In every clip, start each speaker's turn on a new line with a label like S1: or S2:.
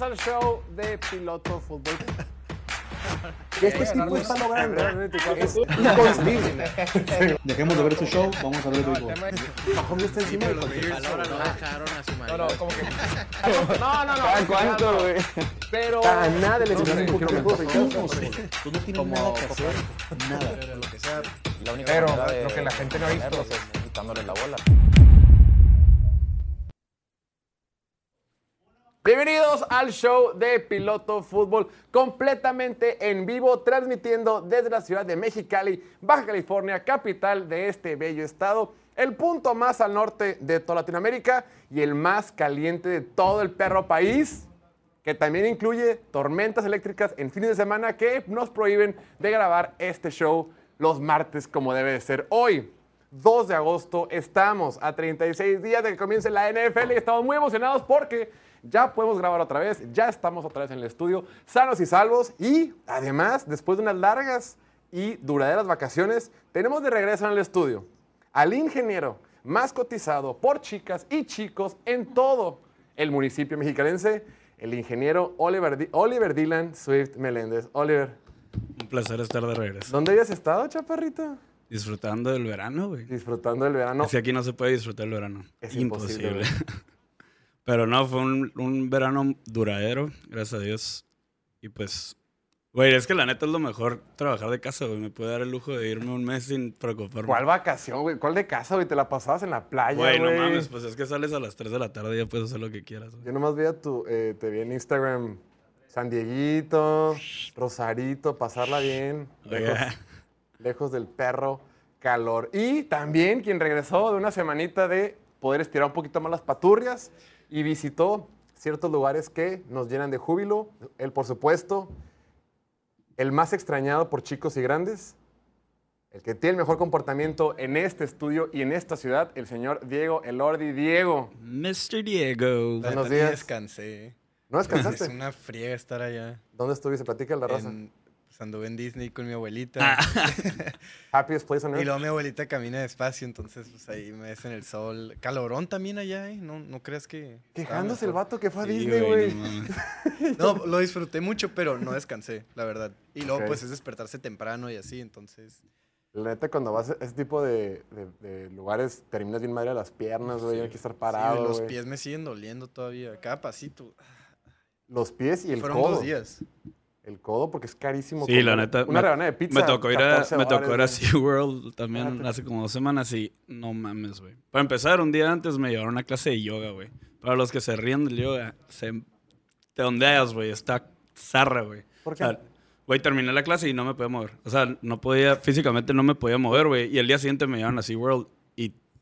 S1: al show de piloto fútbol.
S2: Este tipo está logrando es inconcebible.
S3: Dejemos de ver este show, vamos a ver el béisbol.
S2: Mahomes está encima de
S4: no dejaron a su
S1: No,
S4: marido.
S1: no, como que. No, no, no.
S2: ¿Cada cuánto, güey?
S1: Pero.
S2: A nada le
S1: No sé,
S2: un poquito. Ricardo.
S3: Tú no tienes nada que hacer, nada.
S4: Lo que sea.
S5: La única
S1: Pero
S5: de
S1: lo que la gente no ha visto.
S5: es quitándole la bola.
S1: Bienvenidos al show de Piloto Fútbol, completamente en vivo, transmitiendo desde la ciudad de Mexicali, Baja California, capital de este bello estado, el punto más al norte de toda Latinoamérica y el más caliente de todo el perro país, que también incluye tormentas eléctricas en fines de semana que nos prohíben de grabar este show los martes como debe de ser hoy. 2 de agosto, estamos a 36 días de que comience la NFL y estamos muy emocionados porque ya podemos grabar otra vez, ya estamos otra vez en el estudio, sanos y salvos y además, después de unas largas y duraderas vacaciones, tenemos de regreso en el estudio al ingeniero más cotizado por chicas y chicos en todo el municipio mexicalense, el ingeniero Oliver, Oliver Dylan Swift Meléndez. Oliver,
S6: Un placer estar de regreso.
S1: ¿dónde habías estado, chaparrito?
S6: Disfrutando del verano, güey.
S1: Disfrutando del verano.
S6: Que aquí no se puede disfrutar el verano.
S1: Es imposible,
S6: Pero no, fue un, un verano duradero, gracias a Dios. Y pues, güey, es que la neta es lo mejor trabajar de casa, güey. Me pude dar el lujo de irme un mes sin preocuparme.
S1: ¿Cuál vacación, güey? ¿Cuál de casa, güey? Te la pasabas en la playa, güey.
S6: Güey, no mames, pues es que sales a las 3 de la tarde y ya puedes hacer lo que quieras, güey.
S1: Yo nomás veía tu, eh, te vi en Instagram, San Dieguito, Rosarito, pasarla bien, lejos, lejos del perro, calor. Y también quien regresó de una semanita de poder estirar un poquito más las paturrias y visitó ciertos lugares que nos llenan de júbilo. Él, por supuesto, el más extrañado por chicos y grandes, el que tiene el mejor comportamiento en este estudio y en esta ciudad, el señor Diego Elordi. Diego,
S6: Mr. Diego.
S1: Buenos días.
S4: descansé.
S1: ¿no
S4: Es
S1: descansaste?
S4: una friega estar allá.
S1: ¿Dónde estuviste? Platica la raza.
S4: En, pues anduve en Disney con mi abuelita.
S1: Happiest place on
S4: y
S1: earth.
S4: luego mi abuelita camina despacio, entonces pues ahí me ves en el sol. Calorón también allá, ¿eh? No, no creas que...
S1: Quejándose el vato que fue a
S6: Sí,
S1: Disney, güey.
S6: no
S4: lo disfruté mucho, pero no descansé, la verdad. Y luego pues es despertarse temprano y así, entonces...
S1: La neta, cuando vas a ese tipo de, de- de lugares, terminas bien madre a las piernas, güey. Hay que estar
S4: Sí,
S1: parado,
S4: los
S1: güey.
S4: pies me siguen doliendo todavía. Cada pasito.
S1: Los pies y el
S4: Fueron
S1: codo.
S4: dos días.
S1: El codo, porque es carísimo.
S6: Sí, la neta.
S1: Una
S6: me-
S1: rebanada de pizza.
S6: Me tocó ir a,
S1: 14
S6: me tocó ir a. SeaWorld también hace como dos semanas y no mames, güey. Para empezar, un día antes me llevaron a una clase de yoga, güey. Para los que se ríen del yoga, se te ondeas, güey. Está zarra, güey.
S1: ¿Por
S6: O sea,
S1: qué?
S6: Güey, terminé la clase y no me podía mover. O sea, no podía, físicamente no me podía mover, güey. Y el día siguiente me llevaron a SeaWorld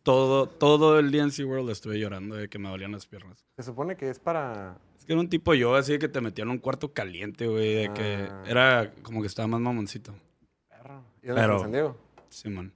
S6: todo, todo el día en SeaWorld estuve llorando de que me dolían las piernas.
S1: Se supone que es para...
S6: Es que era un tipo yoga así de que te metían en un cuarto caliente, güey. De que
S1: Ah.
S6: era como que estaba más mamoncito.
S1: Perro. ¿Y dónde
S6: Pero-
S1: San Diego?
S6: Simón.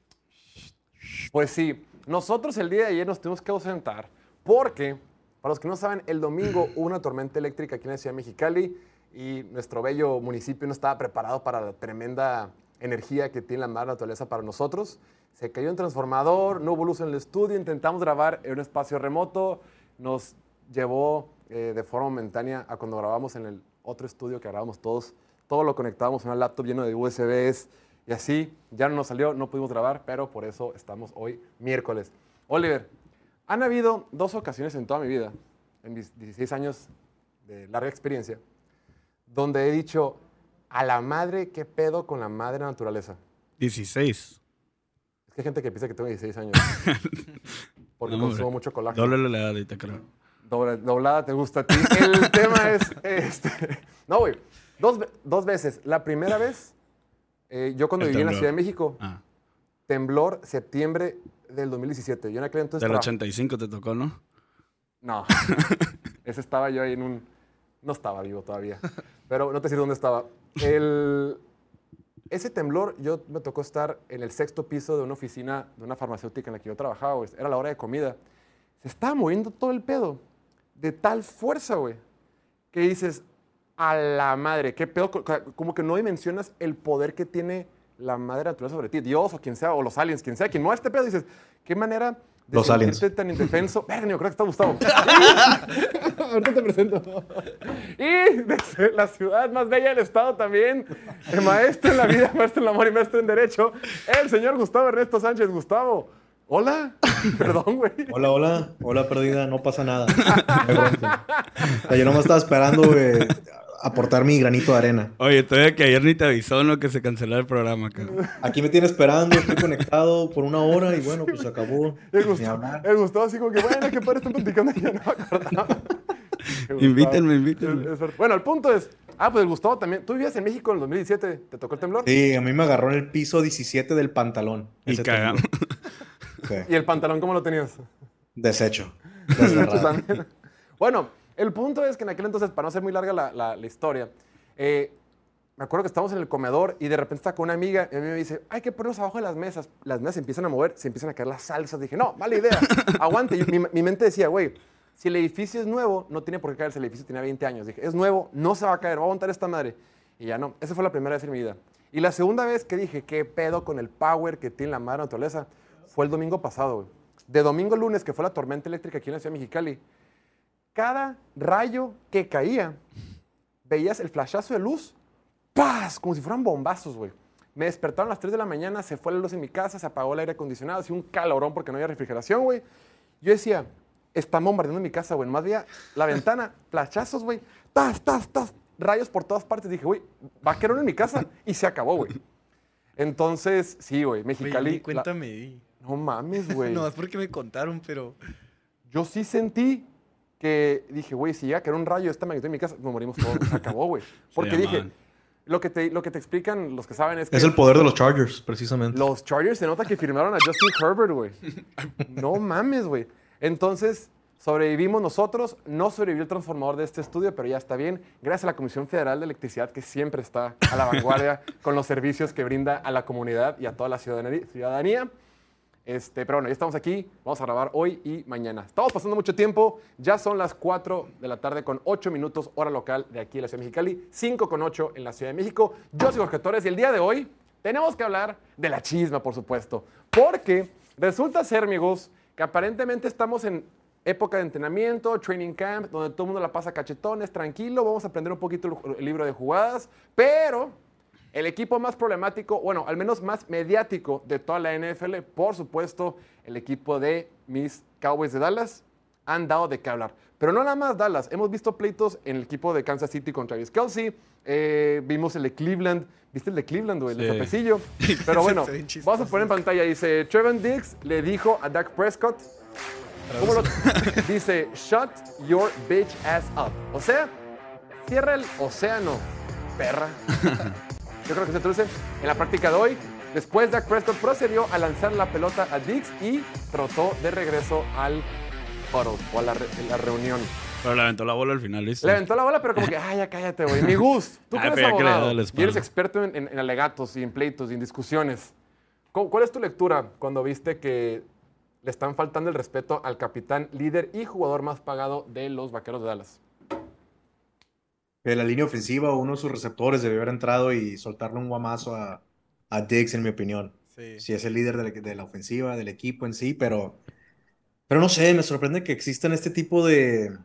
S1: Pues sí, nosotros el día de ayer nos tuvimos que ausentar porque, para los que no saben, el domingo hubo una tormenta eléctrica aquí en la ciudad de Mexicali y nuestro bello municipio no estaba preparado para la tremenda energía que tiene la madre naturaleza para nosotros. Se cayó un transformador, no hubo luz en el estudio, intentamos grabar en un espacio remoto, nos llevó eh, de forma momentánea a cuando grabamos en el otro estudio que grabamos todos, todo lo conectábamos a una laptop lleno de USBs y así, ya no nos salió, no pudimos grabar, pero por eso estamos hoy miércoles. Oliver, han habido dos ocasiones en toda mi vida, en mis 16 años de larga experiencia, donde he dicho, a la madre, ¿qué pedo con la madre naturaleza?
S6: 16.
S1: Que hay gente que piensa que tengo 16 años. Porque
S6: No,
S1: consumo mucho colágeno.
S6: Doble la edad ahorita, creo.
S1: Doble- doblada te gusta a ti. El tema es, este, no, güey, dos, dos veces. La primera vez, eh, yo cuando
S6: El
S1: viví en la. Ciudad de México,
S6: Ah,
S1: temblor, septiembre del 2017. Yo en aquel entonces...
S6: del
S1: traba-
S6: 85 te tocó, ¿no?
S1: No, ese estaba yo ahí en un... No estaba vivo todavía, pero no te sé dónde estaba. El, ese temblor, yo me tocó estar en el sexto piso de una oficina de una farmacéutica en la que yo trabajaba, güey. Era la hora de comida. Se estaba moviendo todo el pedo de tal fuerza, güey, que dices, a la madre, qué pedo, Co- co- como que no dimensionas el poder que tiene la madre naturaleza sobre ti, Dios o quien sea, o los aliens, quien sea, quien no este pedo, dices, qué manera
S3: Los aliens.
S1: tan indefenso. Verga, yo creo que está Gustavo. Ahorita te presento. Y desde la ciudad más bella del estado también, el maestro en la vida, maestro en el amor y maestro en derecho, el señor Gustavo Ernesto Sánchez. Gustavo, hola. Perdón, güey.
S3: Hola, hola, hola perdida, no pasa nada. O sea, yo nomás estaba esperando güey, aportar mi granito de arena.
S6: Oye, todavía que ayer ni te avisó, ¿no? Que se cancelara el programa, cabrón.
S3: Aquí me tiene esperando, estoy conectado por una hora y bueno, pues acabó.
S1: El Gustavo,
S3: hablar.
S1: el Gustavo así como que, bueno, que padre están platicando y ya no me acordaba.
S6: Invítenme, invítenme.
S1: Bueno, el punto es, ah, pues el Gustavo también, tú vivías en México en el 2017, ¿te tocó el temblor?
S3: Sí, a mí me agarró en el piso 17 del pantalón.
S6: Y cagamos.
S3: Sí,
S1: ¿Y el pantalón cómo lo tenías? También. Bueno, el punto es que en aquel entonces, para no ser muy larga la, la- la historia, eh, me acuerdo que estábamos en el comedor y de repente está con una amiga y a mí me dice, hay que ponernos abajo de las mesas. Las mesas se empiezan a mover, se empiezan a caer las salsas. Dije, no, mala idea, aguante. Mi, mi mente decía, güey, si el edificio es nuevo, no tiene por qué caerse. El edificio tenía 20 años. Dije, es nuevo, no se va a caer, va a aguantar esta madre. Y ya no, esa fue la primera vez en mi vida. Y la segunda vez que dije, qué pedo con el power que tiene la madre naturaleza, fue el domingo pasado, güey. De domingo a lunes, que fue la tormenta eléctrica aquí en la ciudad de Mexicali, cada rayo que caía, veías el flashazo de luz, ¡paz! Como si fueran bombazos, güey. Me despertaron a las 3 de la mañana, se fue la luz en mi casa, se apagó el aire acondicionado, hacía un calorón porque no había refrigeración, güey. Yo decía, están bombardeando mi casa, güey. Más veía la ventana, flashazos, güey. ¡Tas, tas, tas! Rayos por todas partes. Dije, güey, va a caer uno en mi casa. Y se acabó, güey. Entonces, sí, güey,
S4: Oye,
S1: Mexicali. la-
S4: cuenta me di.
S1: No mames, güey.
S4: No, es porque me contaron, pero...
S1: Yo sí sentí que dije, güey, si llega a caer un rayo de esta magnitud en mi casa, nos morimos todos. Se acabó, güey. Porque dije, lo que, te, lo que te explican los que saben es que
S3: Es el poder de los Chargers, precisamente.
S1: los Chargers se nota que firmaron a Justin Herbert, güey. No mames, güey. Entonces, sobrevivimos nosotros. No sobrevivió el transformador de este estudio, pero ya está bien. Gracias a la Comisión Federal de Electricidad, que siempre está a la vanguardia con los servicios que brinda a la comunidad y a toda la ciudadanía. Este, pero bueno, ya estamos aquí. Vamos a grabar hoy y mañana. Estamos pasando mucho tiempo. Ya son las 4 de la tarde con 8 minutos hora local de aquí en la Ciudad de Mexicali. 5 con 8 en la Ciudad de México. Yo soy Jorge Torres y el día de hoy tenemos que hablar de la chisma, por supuesto. Porque resulta ser, amigos, que aparentemente estamos en época de entrenamiento, training camp, donde todo el mundo la pasa cachetones, tranquilo. Vamos a aprender un poquito el libro de jugadas. Pero el equipo más problemático, bueno, al menos más mediático de toda la NFL, por supuesto, el equipo de mis Cowboys de Dallas, han dado de qué hablar. Pero no nada más Dallas, hemos visto pleitos en el equipo de Kansas City con Travis Kelsey, eh, vimos el de Cleveland, ¿viste el de Cleveland, güey? El de
S6: Sí.
S1: Sopecillo. Pero bueno, vamos a poner en pantalla, dice, Trevon Diggs le dijo a Dak Prescott, ¿cómo lo- dice, shut your bitch ass up. O sea, cierra el océano, perra. Yo creo que se traduce en la práctica de hoy. Después, Dak Prescott procedió a lanzar la pelota a Diggs y trotó de regreso al huddle o a la, re- la reunión.
S6: Pero le aventó la bola al final, ¿viste?
S1: Le aventó la bola, pero como que, ay, ya cállate, güey. Mi Gus, tú que
S6: Ah,
S1: eres
S6: que le
S1: abogado y eres experto en, en- en alegatos y en pleitos y en discusiones. ¿Cu- ¿Cuál es tu lectura cuando viste que le están faltando el respeto al capitán, líder y jugador más pagado de los Vaqueros de Dallas?
S3: En la línea ofensiva, uno de sus receptores debió haber entrado y soltarle un guamazo a, a Diggs, en mi opinión.
S4: Sí.
S3: Si es el líder de la, de la ofensiva, del equipo en sí, pero, pero no sé, me sorprende que existan este tipo de,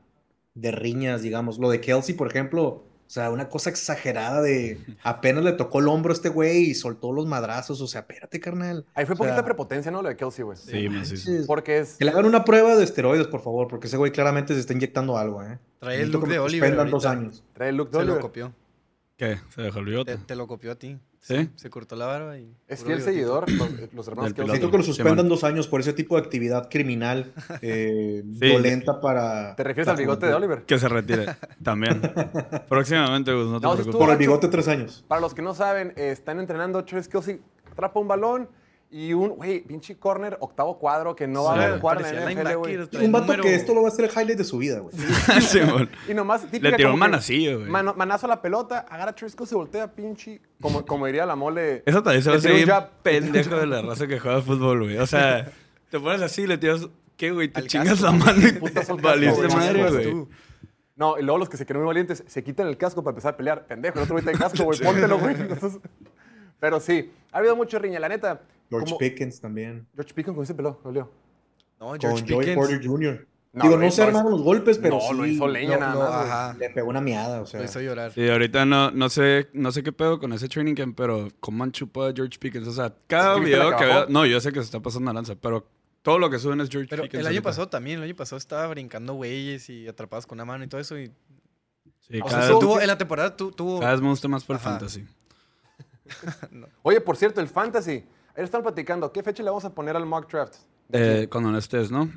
S3: de riñas, digamos. Lo de Kelsey, por ejemplo, sea, una cosa exagerada de apenas le tocó el hombro a este güey y soltó los madrazos. O sea, espérate, carnal.
S1: Ahí fue
S3: O sea,
S1: poquita prepotencia, ¿no? Lo de Kelsey, güey.
S6: Sí,
S3: manches.
S1: Porque es...
S3: Que le hagan una prueba de esteroides, por favor, porque ese güey claramente se está inyectando algo, ¿eh?
S4: Trae el look de Oliver
S3: dos años.
S1: Trae el look de
S4: Se lo
S1: Oliver.
S4: copió.
S6: ¿Qué? ¿Se dejó el
S4: Te, te lo copió a ti.
S6: ¿Sí?
S4: Se cortó la barba y...
S1: Es fiel seguidor, los, los hermanos Kelsey.
S3: Necesito que lo suspendan dos años por ese tipo de actividad criminal eh,
S6: Sí.
S3: violenta para...
S1: ¿Te refieres al bigote de. Oliver?
S6: Que se retire. También. Próximamente, Gus, no te
S1: No, si
S6: preocupes.
S3: Por el bigote tres años.
S1: Para los que no saben, eh, están entrenando, Travis Kelsey atrapa un balón y un, güey, pinche corner, octavo cuadro, que no va a jugar en
S4: Parecía
S1: la NFL,
S3: Un vato
S4: número-
S3: que esto lo va a ser el highlight de su vida, güey.
S1: Y nomás, típica
S6: Le tiró un
S1: que
S6: manacillo, güey.
S1: manazo a la pelota, agarra a Travis Kelsey, voltea, pinche, como, como diría la mole.
S6: Eso también se va a seguir pendejo de la raza que juega fútbol, güey. O sea, te pones así y le tiras... ¿Qué, güey? Te chingas
S4: casco.
S6: la mano y
S1: Putas
S6: valiste madre, güey.
S1: No, y luego los que se creen muy valientes se quitan el casco para empezar a pelear. Pendejo, el otro güey trae casco, güey, póntelo, güey. Pero sí, ha habido mucho riña, la neta.
S3: George
S1: como-
S3: Pickens también.
S1: George Pickens con ese pelo, dolió.
S4: No,
S3: con
S4: George
S3: Joey
S4: Pickens.
S3: Porter Jr.
S1: No,
S3: Digo,
S1: lo
S3: no
S1: hizo-
S3: se armaron los golpes, pero
S1: no,
S3: sí
S1: lo hizo leña
S4: Lo-
S1: nada más,
S4: ajá,
S3: le pegó una miada, o sea.
S4: Lo hizo llorar.
S6: Sí, ahorita no, no sé, no sé qué pedo con ese training camp, pero cómo han chupado a George Pickens. O sea, cada
S1: ¿Sí viste la
S6: video
S1: que
S6: veo. No, yo sé que se está pasando una lanza, pero todo lo que suben es George
S4: Pero
S6: Pickens.
S4: el año
S6: ahorita.
S4: pasado también, el año pasado estaba brincando güeyes y atrapados con una mano y todo eso. Y,
S6: Sí,
S4: o
S6: cada,
S4: sea,
S6: vez,
S4: tuvo, en la temporada tu- tuvo...
S6: cada vez me gusta más por
S4: Ajá.
S6: fantasy.
S1: Oye, por cierto, el fantasy. Están platicando. ¿Qué fecha le vamos a poner al mock draft?
S6: Eh, cuando no estés, ¿no?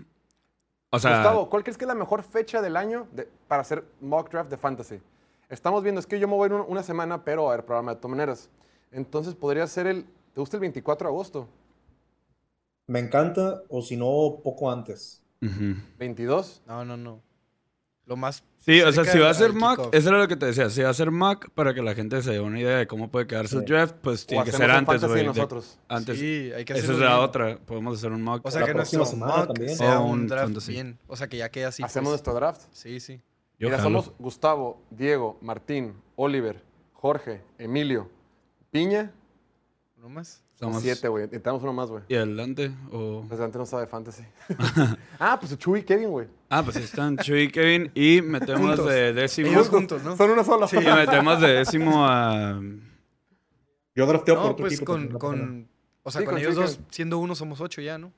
S6: O sea,
S1: Gustavo, ¿cuál crees que es la mejor fecha del año de- para hacer mock draft de fantasy? Estamos viendo, es que yo me voy en un- una semana, pero a ver, programa de todas maneras. Entonces podría ser el. ¿Te gusta el 24 de agosto?
S3: Me encanta, o si no, poco antes.
S6: ujú.
S1: ¿22?
S4: No, no, no. Lo más...
S6: Sí, o sea, si va a ser
S4: kickoff.
S6: eso era lo que te decía. Si va a ser mock, para que la gente se dé una idea de cómo puede quedar su
S3: Sí.
S6: draft, pues
S1: ¿O
S6: tiene que ser antes, güey. de-
S1: nosotros?
S6: Antes.
S4: Sí, hay que
S6: Esa
S4: hacerlo
S6: es la otra. Podemos hacer un mock.
S4: O sea,
S3: La
S4: que nuestro mock
S3: también.
S4: sea
S6: O
S4: un
S6: un
S4: draft
S6: fantasy.
S4: bien. O sea, que ya quede así.
S1: Hacemos
S4: pues.
S1: nuestro draft.
S4: Sí, sí.
S6: Yo
S1: Mira,
S6: jalo.
S1: somos Gustavo, Diego, Martín, Oliver, Jorge, Emilio, Piña.
S4: ¿No más?
S1: Somos siete, güey. Necesitamos uno más, güey.
S6: ¿Y adelante? O...
S1: Pues antes no sabe fantasy. ah, pues Chuy y Kevin, güey.
S6: Ah, pues ahí están Chuy y Kevin. Y metemos
S4: Juntos.
S6: de décimo.
S4: Ellos juntos, ¿no?
S1: Son uno solo.
S6: Y metemos de décimo a.
S3: Yo drafteo por
S4: No,
S3: otro
S4: pues
S3: equipo.
S4: con, con... O sea,
S1: Sí,
S4: con
S1: con
S4: ellos dos, siendo uno, somos ocho ya, ¿no?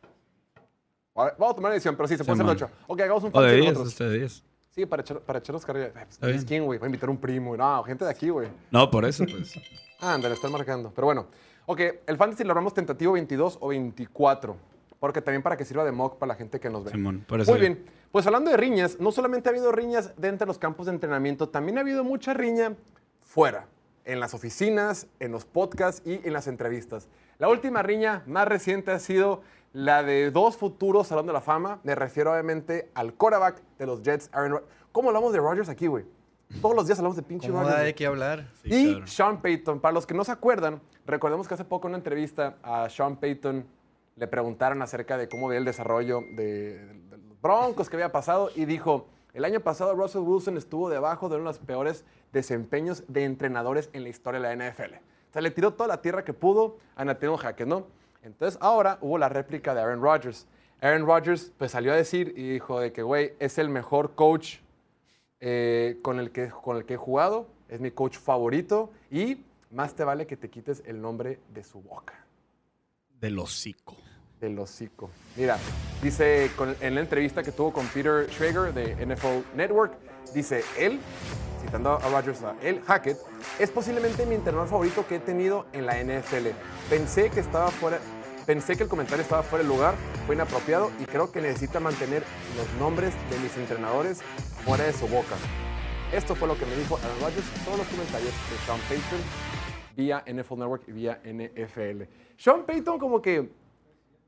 S1: A ver, vamos a tomar una decisión, pero sí, se puede hacer ocho. Ok, hagamos un
S6: O de
S1: fantasy
S6: 10,
S1: nosotros.
S6: este de 10.
S1: Sí, para echar, para echarnos carrera. Eh, pues,
S6: Está bien.
S1: ¿Quién, güey? Voy a invitar un primo. güey. No, gente de aquí, güey.
S6: No, por eso, pues.
S1: Ah, ándale, están marcando. Pero bueno. Ok, el fantasy lo armamos tentativo 22 o 24. Porque también para que sirva de mock para la gente que nos ve.
S6: Simón, por eso.
S1: Muy bien. Pues hablando de riñas, no solamente ha habido riñas dentro de los campos de entrenamiento, también ha habido mucha riña fuera, en las oficinas, en los podcasts y en las entrevistas. La última riña más reciente ha sido la de dos futuros Salón de la Fama. Me refiero obviamente al quarterback de los Jets, Aaron Rodgers. ¿Cómo hablamos de Rodgers aquí, güey? Todos los días hablamos de pinche
S4: ¿Cómo
S1: Rodgers.
S4: de qué hablar?
S6: Sí,
S1: y
S6: claro.
S1: Sean Payton, para los que no se acuerdan, recordemos que hace poco en una entrevista a Sean Payton le preguntaron acerca de cómo veía el desarrollo de, de los Broncos que había pasado y dijo, el año pasado Russell Wilson estuvo debajo de uno de los peores desempeños de entrenadores en la historia de la NFL. O sea, le tiró toda la tierra que pudo a Nathaniel Hackett, ¿no? Entonces ahora hubo la réplica de Aaron Rodgers. Aaron Rodgers pues salió a decir y dijo de que, güey, es el mejor coach eh, con, el que, con el que he jugado, es mi coach favorito y más te vale que te quites el nombre de su boca,
S6: Del hocico.
S1: del hocico. Mira, dice con- en la entrevista que tuvo con Peter Schrager de NFL Network, dice él, citando a Rodgers, a él, Hackett, es posiblemente mi entrenador favorito que he tenido en la NFL. Pensé que estaba fuera... Pensé que el comentario estaba fuera de lugar, fue inapropiado y creo que necesita mantener los nombres de mis entrenadores fuera de su boca. Esto fue lo que me dijo Aaron Rodgers todos los comentarios de Sean Payton vía NFL Network y vía NFL. Sean Payton como que,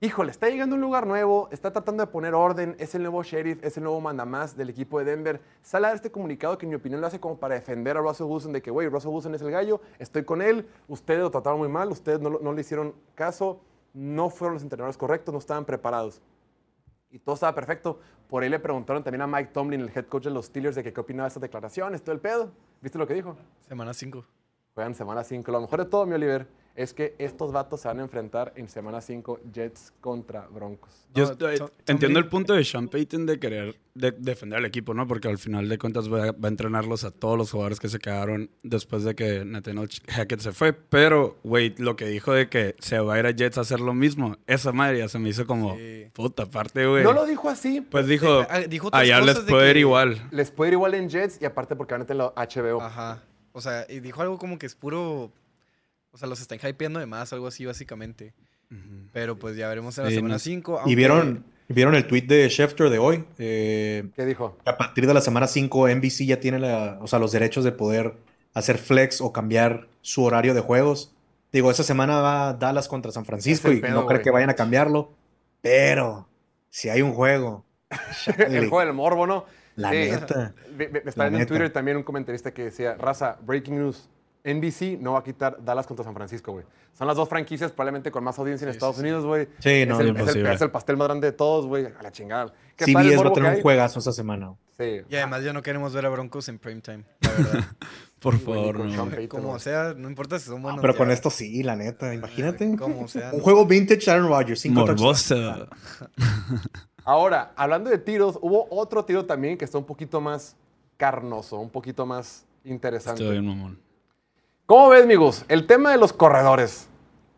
S1: híjole, está llegando a un lugar nuevo, está tratando de poner orden, es el nuevo sheriff, es el nuevo mandamás del equipo de Denver. Sale a dar este comunicado que en mi opinión lo hace como para defender a Russell Wilson de que, güey, Russell Wilson es el gallo, estoy con él, ustedes lo trataron muy mal, ustedes no, no le hicieron caso, no fueron los entrenadores correctos, no estaban preparados y todo estaba perfecto. Por ahí le preguntaron también a Mike Tomlin, el head coach de los Steelers, de que qué opinaba de estas declaraciones, todo el pedo. ¿Viste lo que dijo?
S4: Semana 5.
S1: Juegan semana 5. Lo mejor de todo, mi Oliver, es que estos vatos se van a enfrentar en semana 5 Jets contra Broncos.
S6: Yo estoy- entiendo el punto de Sean Payton de querer de- defender al equipo, ¿no? Porque al final de cuentas va, a- va a entrenarlos a todos los jugadores que se quedaron después de que Nathaniel Hackett se fue. Pero, güey, lo que dijo de que se va a ir a Jets a hacer lo mismo, esa madre ya se me hizo como,
S4: Sí.
S6: puta, aparte, güey.
S1: No lo dijo así.
S6: Pues dijo,
S4: Eh, dijo
S6: allá les puede ir igual.
S1: Les puede ir igual en Jets y aparte porque van a tener la HBO.
S4: Ajá. O sea, y dijo algo como que es puro... O sea, los están hypeando de más, algo así, básicamente. Pero pues ya veremos en la semana
S6: no-
S4: 5.
S3: Y vieron, vieron el tweet de Schefter de hoy. Eh,
S1: ¿Qué dijo?
S3: a partir de la semana 5, NBC ya tiene la- o sea, los derechos de poder hacer flex o cambiar su horario de juegos. Digo, esa semana va Dallas contra San Francisco y
S1: pedo,
S3: no creo que vayan a cambiarlo. Pero si hay un juego,
S1: el juego del morbo, ¿no?
S3: la
S1: Sí.
S3: neta.
S1: Me, me- me está
S3: La
S1: viendo en
S3: neta.
S1: Twitter también un comentarista que decía, raza, breaking news, NBC no va a quitar Dallas contra San Francisco, güey. Son las dos franquicias probablemente con más audiencia en Estados Unidos, güey.
S3: Sí, no,
S1: es, el, es, el,
S6: imposible.
S1: es el pastel más grande de todos, güey. A la chingada. Qué padre el
S3: CBS va a tener un juegazo esa semana.
S1: Sí.
S4: Y además ya no queremos ver a Broncos en primetime, la verdad.
S6: Por
S1: Sí, güey,
S6: favor,
S1: con
S6: no. Güey.
S1: Payton,
S4: Como
S1: güey.
S4: sea, no importa si son
S3: Ah,
S4: buenos.
S3: pero con esto sí, la neta. Imagínate.
S4: Como sea.
S3: Un juego vintage Aaron Rodgers. Cinco.
S6: Morbosa.
S1: Ahora, hablando de tiros, hubo otro tiro también que está un poquito más carnoso, un poquito más interesante.
S6: Estoy bien, mamón.
S1: ¿Cómo ves, amigos? El tema de los corredores.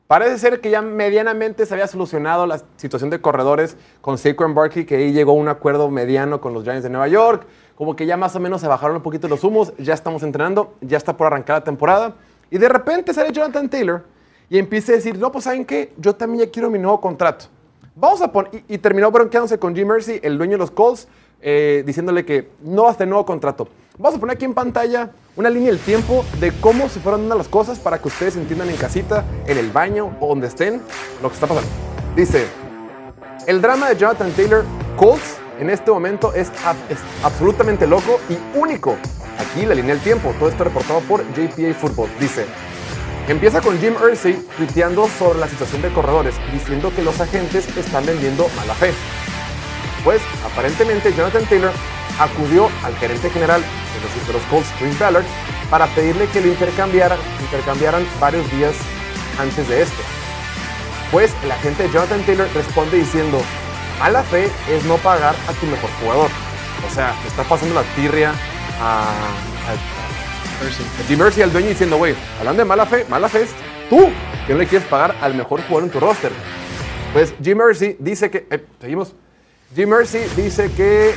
S1: Parece ser que ya medianamente se había solucionado la situación de corredores con Saquon Barkley, que ahí llegó un acuerdo mediano con los Giants de Nueva York. Como que ya más o menos se bajaron un poquito los humos, ya estamos entrenando, ya está por arrancar la temporada. Y de repente sale Jonathan Taylor y empieza a decir, no, pues ¿saben qué? Yo también ya quiero mi nuevo contrato. Vamos a poner, y, y terminó bronqueándose con Jim Mercy, el dueño de los Colts, eh, diciéndole que no va a tener nuevo contrato. Vamos a poner aquí en pantalla una línea del tiempo de cómo se fueron dando las cosas para que ustedes entiendan en casita, en el baño o donde estén, lo que está pasando. Dice, el drama de Jonathan Taylor Colts en este momento es, ab- es absolutamente loco y único. Aquí la línea del tiempo, todo esto reportado por JPA Football. Dice, Empieza con Jim Irsay tuiteando sobre la situación de corredores, diciendo que los agentes están vendiendo mala fe. Pues, aparentemente, Jonathan Taylor acudió al gerente general de los, Colts, Green Ballard, para pedirle que lo intercambiaran, intercambiaran varios días antes de esto. Pues, el agente Jonathan Taylor responde diciendo, mala fe es no pagar a tu mejor jugador. O sea, le está pasando la tirria a, a- Mercy al dueño diciendo, güey, hablando de mala fe, mala fe es tú, que no le quieres pagar al mejor jugador en tu roster. Pues Jim Mercy dice que, eh, seguimos, Jim Mercy dice que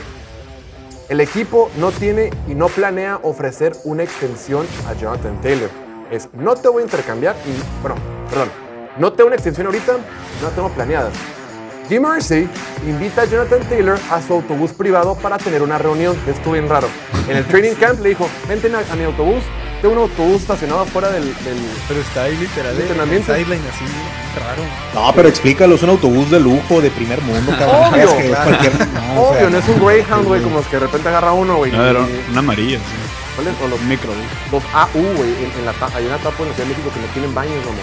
S1: el equipo no tiene y no planea ofrecer una extensión a Jonathan Taylor. Es, no te voy a intercambiar y, bueno, perdón, no tengo una extensión ahorita, no la tengo planeada. Jim Mercy invita a Jonathan Taylor a su autobús privado para tener una reunión, que estuvo bien raro. En el training camp le dijo, vente a, mi autobús, un autobús estacionado afuera del... del-
S4: Pero está ahí literal.
S1: ¿El
S4: En
S1: entrenamiento?
S4: sideline así, raro.
S3: No, pero explícalo, es un autobús de lujo de primer mundo, cabrón.
S1: Obvio,
S3: Es que es
S4: claro.
S3: cualquier- no, o
S1: Obvio,
S3: sea,
S1: no es un Greyhound, güey, como los que de repente agarra uno, güey.
S6: No, era una amarilla, sí.
S1: ¿cuáles? O los,
S6: Micro.
S1: los AU, güey, en, en la, hay una etapa en la Ciudad de México que no tienen baños, mamón.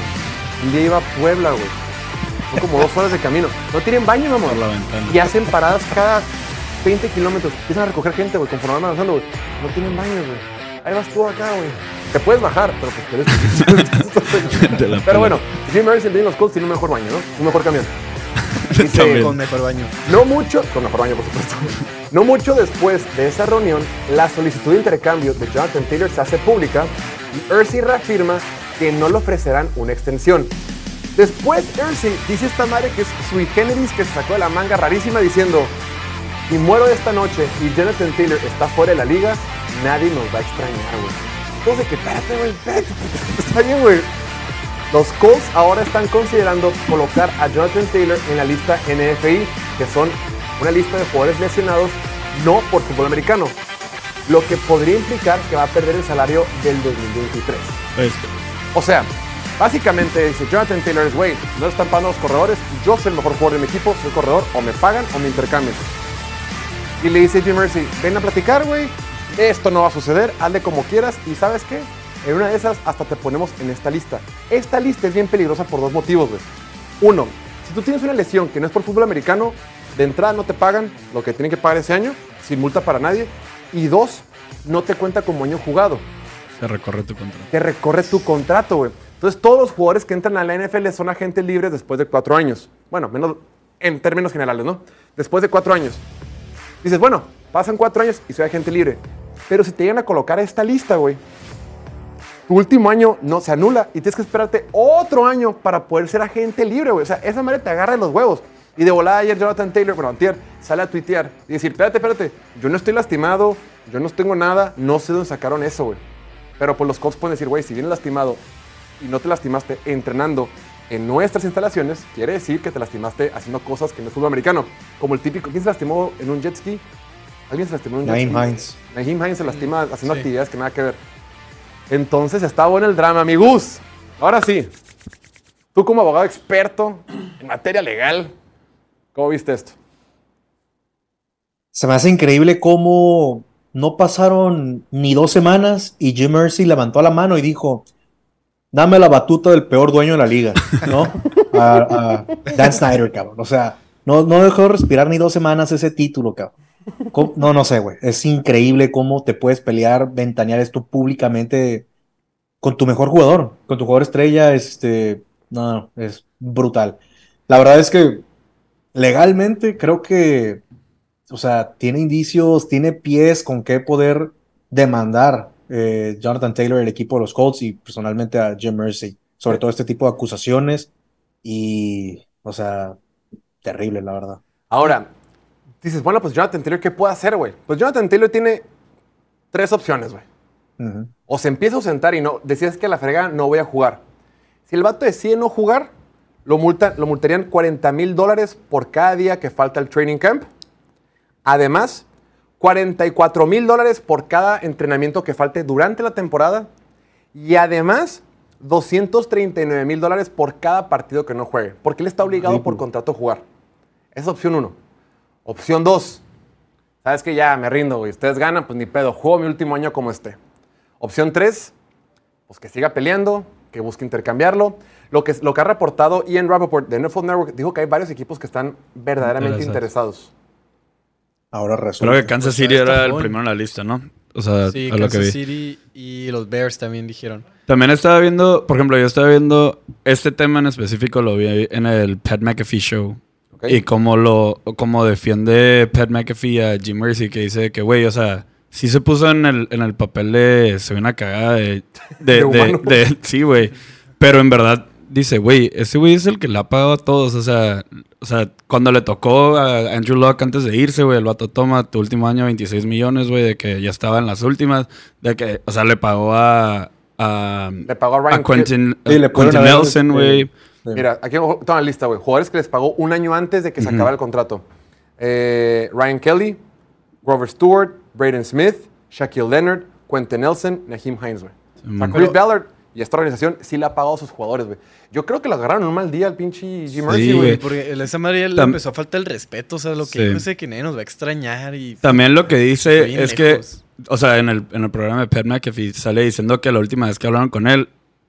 S1: Un día iba a Puebla, güey. Son como dos horas de camino. No tienen baño, mamón.
S6: Por la ventana.
S1: Y hacen paradas cada 20 kilómetros. Empiezan a recoger gente, güey, conforme van avanzando, güey. No tienen baños, güey. Ahí vas tú acá, güey. Te puedes bajar, pero pues pero...
S6: la
S1: pero bueno, Jim el de los Colts, tiene un mejor baño, ¿no? Un mejor camión. Dice.
S4: Con mejor baño.
S1: no mucho, con mejor baño por supuesto, no mucho después de esa reunión, la solicitud de intercambio de Jonathan Taylor se hace pública y Ursi reafirma que no le ofrecerán una extensión. Después Ursi dice esta madre que es sui generis que se sacó de la manga rarísima diciendo, si muero esta noche y Jonathan Taylor está fuera de la liga, nadie nos va a extrañar, güey. Entonces, que espérate, güey, espérate, está bien, güey. Los Colts ahora están considerando colocar a Jonathan Taylor en la lista NFI, que son una lista de jugadores lesionados no por fútbol americano, lo que podría implicar que va a perder el salario del 2023.
S6: Este,
S1: O sea, básicamente dice Jonathan Taylor es, güey, no están pagando los corredores, yo soy el mejor jugador de mi equipo, soy corredor, o me pagan o me intercambian. Y le dice Jim Mercy, ven a platicar, güey, esto no va a suceder, hazle como quieras, y ¿sabes qué? En una de esas hasta te ponemos en esta lista. Esta lista es bien peligrosa por dos motivos, güey. Uno, si tú tienes una lesión que no es por fútbol americano, de entrada no te pagan lo que tienen que pagar ese año, sin multa para nadie. Y dos, no te cuenta como año jugado
S6: se recorre tu contrato.
S1: te recorre tu contrato, güey. Entonces, todos los jugadores que entran a la NFL son agentes libres después de cuatro años. Bueno, menos en términos generales, ¿no? Después de cuatro años. Dices, bueno, pasan cuatro años y soy agente libre. Pero si te llegan a colocar esta lista, güey, tu último año no se anula y tienes que esperarte otro año para poder ser agente libre, güey. O sea, esa madre te agarra de los huevos. Y de volada ayer Jonathan Taylor, bueno, antier, sale a tuitear y decir, espérate, espérate, yo no estoy lastimado, yo no tengo nada, no sé dónde sacaron eso, güey. Pero pues los Colts pueden decir, güey, si vienes lastimado y no te lastimaste entrenando en nuestras instalaciones, quiere decir que te lastimaste haciendo cosas que no es fútbol americano. Como el típico, ¿quién se lastimó en un jet ski? ¿Alguien se lastimó en un jet
S3: Naeem
S1: ski?
S3: Hines.
S1: Naheem Hines se lastima haciendo
S4: Sí.
S1: actividades que nada que ver. Entonces está bueno el drama, mi Gus. Ahora sí, tú como abogado experto en materia legal, ¿cómo viste esto?
S3: Se me hace increíble cómo no pasaron ni dos semanas y Jim Mercy levantó la mano y dijo, dame la batuta del peor dueño de la liga, ¿no? A, a Dan Snyder, cabrón. O sea, no, no dejó de respirar ni dos semanas ese título, cabrón. No, no sé, güey. Es increíble cómo te puedes pelear, ventanear esto públicamente con tu mejor jugador, con tu jugador estrella, este, no, no, es brutal. La verdad es que legalmente creo que, o sea, tiene indicios, tiene pies con qué poder demandar eh, Jonathan Taylor, el equipo de los Colts y personalmente a Jim Mercy, sobre todo este tipo de acusaciones y, o sea, terrible, la verdad.
S1: Ahora, dices, bueno, pues Jonathan Taylor, ¿qué puede hacer, güey? Pues Jonathan Taylor tiene tres opciones, güey. O se empieza a ausentar y no, decías que a la fregada no voy a jugar. Si el vato decide no jugar, lo, multa, lo multarían 40 mil dólares por cada día que falta el training camp. Además, 44 mil dólares por cada entrenamiento que falte durante la temporada. Y además, 239 mil dólares por cada partido que no juegue. Porque él está obligado por contrato a jugar. Esa es opción uno. Opción dos. Sabes que ya me rindo, güey. Ustedes ganan, pues ni pedo. Juego mi último año como este. Opción 3, pues que siga peleando, que busque intercambiarlo. Lo que, lo que ha reportado Ian Rappaport de NFL Network dijo que hay varios equipos que están verdaderamente interesados.
S3: Ahora resulta.
S6: Creo que Kansas City era el primero en la lista, ¿no? O sea,
S4: Sí,
S6: a lo que
S4: Kansas
S6: vi.
S4: City y los Bears también dijeron.
S6: También estaba viendo, por ejemplo, yo estaba viendo este tema en específico, lo vi en el Pat McAfee Show. Y cómo lo cómo defiende Pat McAfee a Jim Mercy, que dice que, güey, o sea, sí se puso en el, en el papel de. Se ve una cagada de. de,
S1: De
S6: de-
S1: humano.
S6: de- sí, güey. Pero en verdad dice, güey, ese güey es el que le ha pagado a todos. O sea, o sea, cuando le tocó a Andrew Locke antes de irse, güey, el vato toma tu último año 26 millones, güey, de que ya estaba en las últimas. De que, o sea, le pagó a. a
S1: Le pagó a Ryan
S6: a Quentin,
S3: Sí, le
S6: Quentin Nelson, güey.
S3: Sí.
S1: Mira, aquí tengo la lista, güey. Jugadores que les pagó un año antes de que se acabara el contrato. Eh, Ryan Kelly, Grover Stewart, Braden Smith, Shaquille Leonard, Quentin Nelson, Naheem Hines, güey. O sea. Chris Ballard y esta organización sí le ha pagado a sus jugadores, güey. Yo creo que lo agarraron un mal día al pinche Jim Mercy,
S6: Sí,
S1: güey.
S6: güey.
S4: Porque el- esa madre le empezó a faltar el respeto. O sea, lo que
S6: Sí.
S4: dijo ese que nadie nos va a extrañar. Y
S6: También lo que dice es que, o sea, en el, en el programa de Pat McAfee sale diciendo que la última vez que hablaron con él,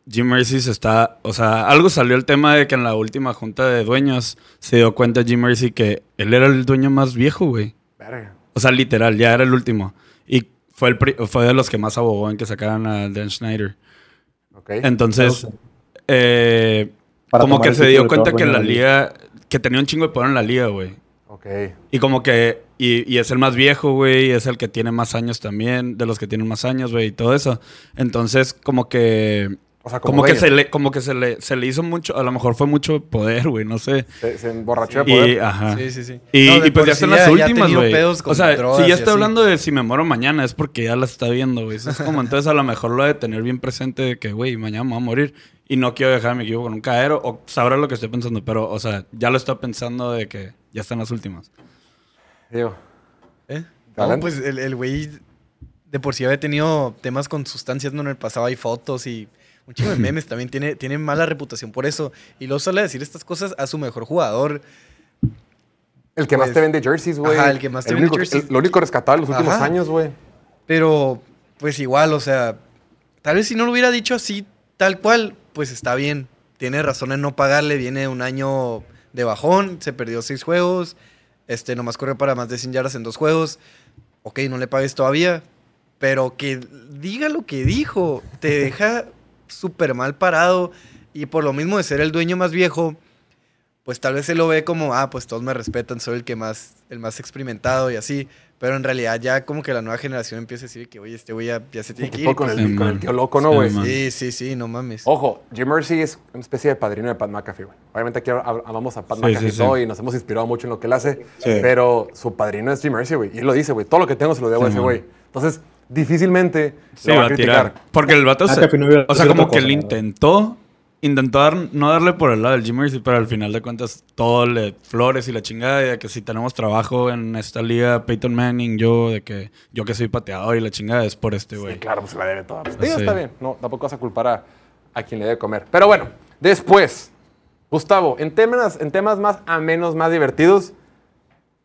S6: Jim Mercy se está, o sea, algo salió el tema de que en la última junta de dueños se dio cuenta Jim Mercy que él era el dueño más viejo, güey.
S1: Verga.
S6: O sea, literal, ya era el último. Y fue, el pri- fue de los que más abogó en que sacaran a Dan Schneider.
S1: Ok.
S6: Entonces, eh, como que se dio cuenta que la liga, que tenía un chingo de poder en la liga, güey.
S1: Ok.
S6: Y como que, y, y es el más viejo, güey, es el que tiene más años también, de los que tienen más años, güey, y todo eso. Entonces, como que,
S1: O sea,
S6: como,
S1: como,
S6: que se le, como que se le, se le hizo mucho, a lo mejor fue mucho poder, güey, no sé.
S1: Se, se emborrachó de
S6: Y,
S1: poder.
S6: ajá.
S4: Sí, sí, sí.
S6: Y,
S4: No, de
S6: y pues ya
S4: sí
S6: están las
S4: ya-
S6: últimas, güey. O sea, si ya está hablando de si me muero mañana es porque ya la está viendo, güey. Es como entonces a lo mejor lo de tener bien presente de que, güey, mañana me voy a morir y no quiero dejar a mi equipo con un caero o sabrá lo que estoy pensando, pero, o sea, ya lo está pensando de que ya están las últimas.
S1: Digo,
S4: ¿Eh? No, pues el el güey de por sí había tenido temas con sustancias, ¿no? En el pasado hay fotos y un chingo de memes también. Tiene, tiene mala reputación por eso. Y luego sale a decir estas cosas a su mejor jugador.
S1: el que más
S4: Pues,
S1: te vende jerseys, güey.
S4: ajá, el que más te vende
S1: único-
S4: jerseys.
S1: el- lo único rescatable en los últimos
S4: Ajá.
S1: años, güey.
S4: Pero, pues igual, o sea, tal vez si no lo hubiera dicho así, tal cual, pues está bien. Tiene razón en no pagarle. Viene un año de bajón, se perdió seis juegos. Este, nomás corrió para más de 100 yardas en dos juegos. Ok, no le pagues todavía. Pero que diga lo que dijo, te deja súper mal parado. Y por lo mismo de ser el dueño más viejo, pues tal vez se lo ve como, ah, pues todos me respetan, soy el que más, el más experimentado y así. Pero en realidad ya como que la nueva generación empieza a decir que, oye, este güey ya, ya se tiene que ir.
S1: Con
S4: pues,
S1: el,
S6: Sí,
S1: con el tío loco, ¿no,
S6: Sí,
S1: güey?
S4: Sí, sí, sí, no mames.
S1: Ojo, Jim Mercy es una especie de padrino de Pat McAfee, güey. Obviamente aquí hab- amamos a Pat
S6: Sí,
S1: McAfee
S6: sí,
S1: y todo
S6: sí.
S1: y nos hemos inspirado mucho en lo que él hace.
S3: Sí.
S1: Pero su padrino es Jim Mercy, güey. Y él lo dice, güey. Todo lo que tengo se lo debo a ese güey. Entonces, difícilmente
S6: Sí,
S1: lo va a criticar.
S6: tirar. Porque el vato
S3: Ah,
S6: se- O sea, como que él intentó, intentó dar- no darle por el lado del Jim Mercy, pero al final de cuentas todo le flores y la chingada, y de que si tenemos trabajo en esta liga, Peyton Manning, yo, de que yo que soy pateador y la chingada es por este güey.
S1: Sí, claro, pues se la debe toda. Pues, digo,
S6: Sí.
S1: está bien. No, tampoco vas a culpar a, a quien le debe comer. Pero bueno, después, Gustavo, en temas, en temas más amenos, más divertidos,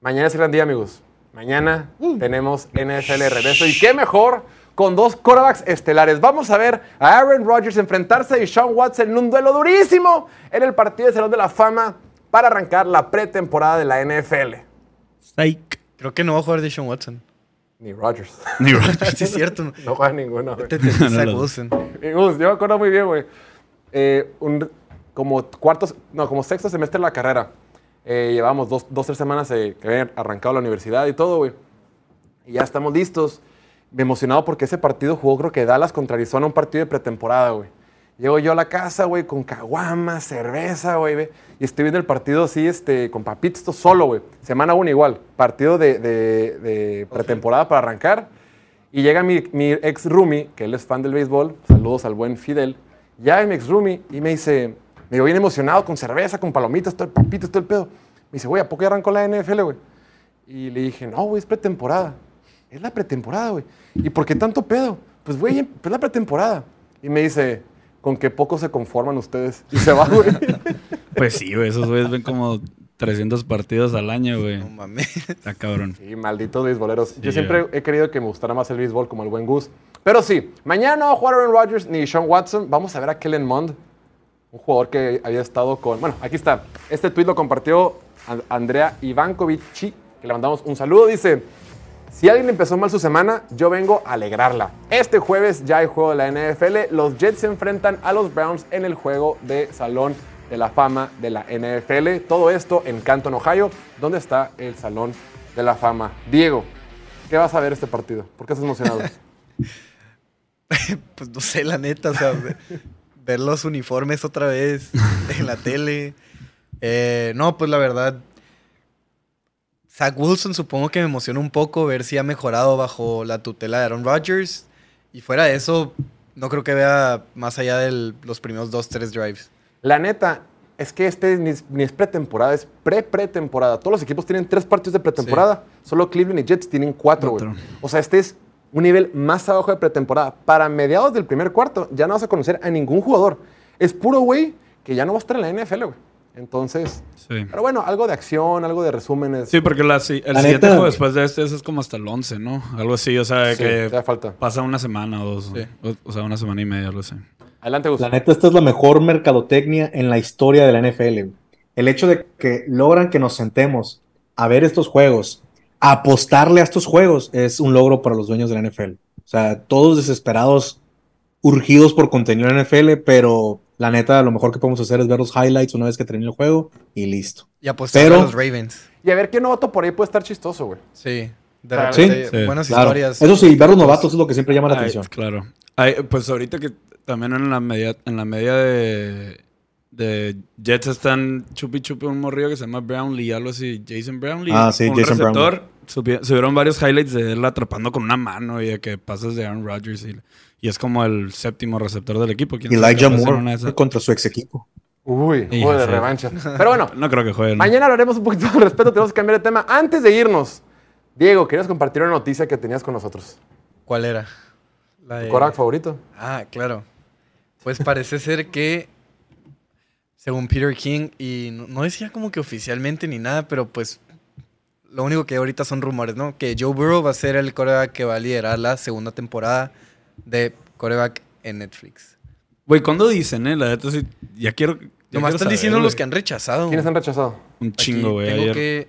S1: mañana es el gran día, amigos. Mañana tenemos NFL de regreso. Y qué mejor con dos quarterbacks estelares. Vamos a ver a Aaron Rodgers enfrentarse a Deshaun Watson en un duelo durísimo en el partido de Salón de la Fama para arrancar la pretemporada de la NFL.
S6: Psych.
S4: Creo que no va a jugar Deshaun Watson.
S1: Ni Rodgers.
S6: Ni Rodgers.
S4: Sí, es cierto.
S1: no juega ninguno.
S4: Te, Wilson.
S1: Yo me acuerdo muy bien, güey. Eh, un- como cuartos, no, como sexto semestre de la carrera. Eh, llevamos dos, dos, tres semanas eh, que habían arrancado la universidad y todo, güey. Y ya estamos listos. Me emocionado porque ese partido jugó, creo que Dallas contra Arizona, un partido de pretemporada, güey. Llego yo a la casa, güey, con caguama, cerveza, güey, y estoy viendo el partido así, este, con papitos, esto solo, güey. Semana 1 igual, partido de, de- de pretemporada para arrancar. Y llega mi, mi ex roomie, que él es fan del béisbol, saludos al buen Fidel. Ya mi ex roomie y me dice, me veo bien emocionado con cerveza, con palomitas, todo el papitos, todo el pedo. Me dice, güey, ¿a poco ya arrancó la NFL, güey? Y le dije, no, güey, es pretemporada. Es la pretemporada, güey. ¿Y por qué tanto pedo? Pues, güey, es la pretemporada. Y me dice, con que poco se conforman ustedes. Y se va, güey.
S6: Pues sí, güey, esos güeyes ven como 300 partidos al año, güey.
S4: No mames.
S6: Está cabrón.
S1: Sí, malditos beisboleros. Yo siempre he querido que me gustara más el béisbol como el buen Gus. Pero sí, mañana no va a jugar Aaron Rodgers ni Sean Watson. Vamos a ver a Kellen Mond, un jugador que había estado con... Bueno, aquí está. Este tweet lo compartió An- Andrea Ivankovic, que le mandamos un saludo. Dice, si alguien empezó mal su semana, yo vengo a alegrarla. Este jueves ya hay juego de la NFL. Los Jets se enfrentan a los Browns en el juego de Salón de la Fama de la NFL. Todo esto en Canton, Ohio, donde está el Salón de la Fama. Diego, ¿qué vas a ver este partido? ¿Por qué estás emocionado?
S4: Pues no sé, la neta, o sea, ver los uniformes otra vez en la tele. Eh, no, pues la verdad, Zach Wilson supongo que me emociona un poco ver si ha mejorado bajo la tutela de Aaron Rodgers. Y fuera de eso, no creo que vea más allá de los primeros dos, tres drives.
S1: La neta, es que este ni es, ni es pretemporada, es pre-pretemporada. Todos los equipos tienen tres partidos de pretemporada. Solo Cleveland y Jets tienen cuatro, güey.
S6: Cuatro.
S1: O sea, este es un nivel más abajo de pretemporada. Para mediados del primer cuarto, ya no vas a conocer a ningún jugador. Es puro, güey, que ya no va a estar en la NFL, güey. Entonces,
S6: Sí.
S1: pero bueno, algo de acción, algo de resúmenes.
S6: Sí, porque la, el
S3: La
S6: siguiente juego después de este es como hasta el 11, ¿no? Algo así, o sea,
S1: Sí,
S6: que
S1: falta.
S6: pasa una semana o dos.
S4: Sí.
S6: O, o sea, una semana y media, algo así.
S1: Adelante, Gus.
S3: La neta, esta es la mejor mercadotecnia en la historia de la NFL. El hecho de que logran que nos sentemos a ver estos juegos, apostarle a estos juegos, es un logro para los dueños de la NFL. O sea, todos desesperados, urgidos por contenido en la NFL, pero la neta, lo mejor que podemos hacer es ver los highlights una vez que termine el juego y listo.
S4: Y apostar
S3: Pero-
S4: a los Ravens.
S1: Y a ver qué novato por ahí puede estar chistoso, güey.
S4: Sí. De
S1: Claro.
S4: repente,
S6: Sí, sí.
S4: buenas
S3: Claro.
S4: historias.
S3: Eso sí, ver los novatos es lo que siempre llama la
S6: Ay,
S3: atención.
S6: Claro. Ay, pues ahorita que también en la media, en la media de, de Jets están chupi chupi un morrillo que se llama Brownlee, algo así, Jason Brownlee.
S3: Ah, sí,
S6: un
S3: Jason
S6: receptor. Subi- subieron varios highlights de él atrapando con una mano y de que pasas de Aaron Rodgers y, y es como el séptimo receptor del equipo. ¿Quién sabe
S3: Elijah Moore contra su ex equipo.
S1: Uy,
S6: Sí,
S1: juego de
S6: sí.
S1: revancha. Pero bueno,
S6: No creo que jueguen.
S1: Mañana hablaremos un poquito al respeto, tenemos que cambiar de tema. Antes de irnos, Diego, querías compartir una noticia que tenías con nosotros.
S4: ¿Cuál era? La de-
S1: ¿Tu Korak favorito?
S4: Ah, claro. Pues parece ser que, según Peter King, y no, no decía como que oficialmente ni nada, pero pues lo único que ahorita son rumores, ¿no? Que Joe Burrow va a ser el coreback que va a liderar la segunda temporada de coreback en Netflix.
S6: Güey, ¿cuándo dicen, eh? La neta sí. Ya quiero. ya
S4: Nomás
S6: quiero
S4: están
S6: saber,
S4: diciendo los que han rechazado.
S1: ¿Quiénes han rechazado?
S6: Un chingo, güey.
S4: Tengo
S6: ayer.
S4: que.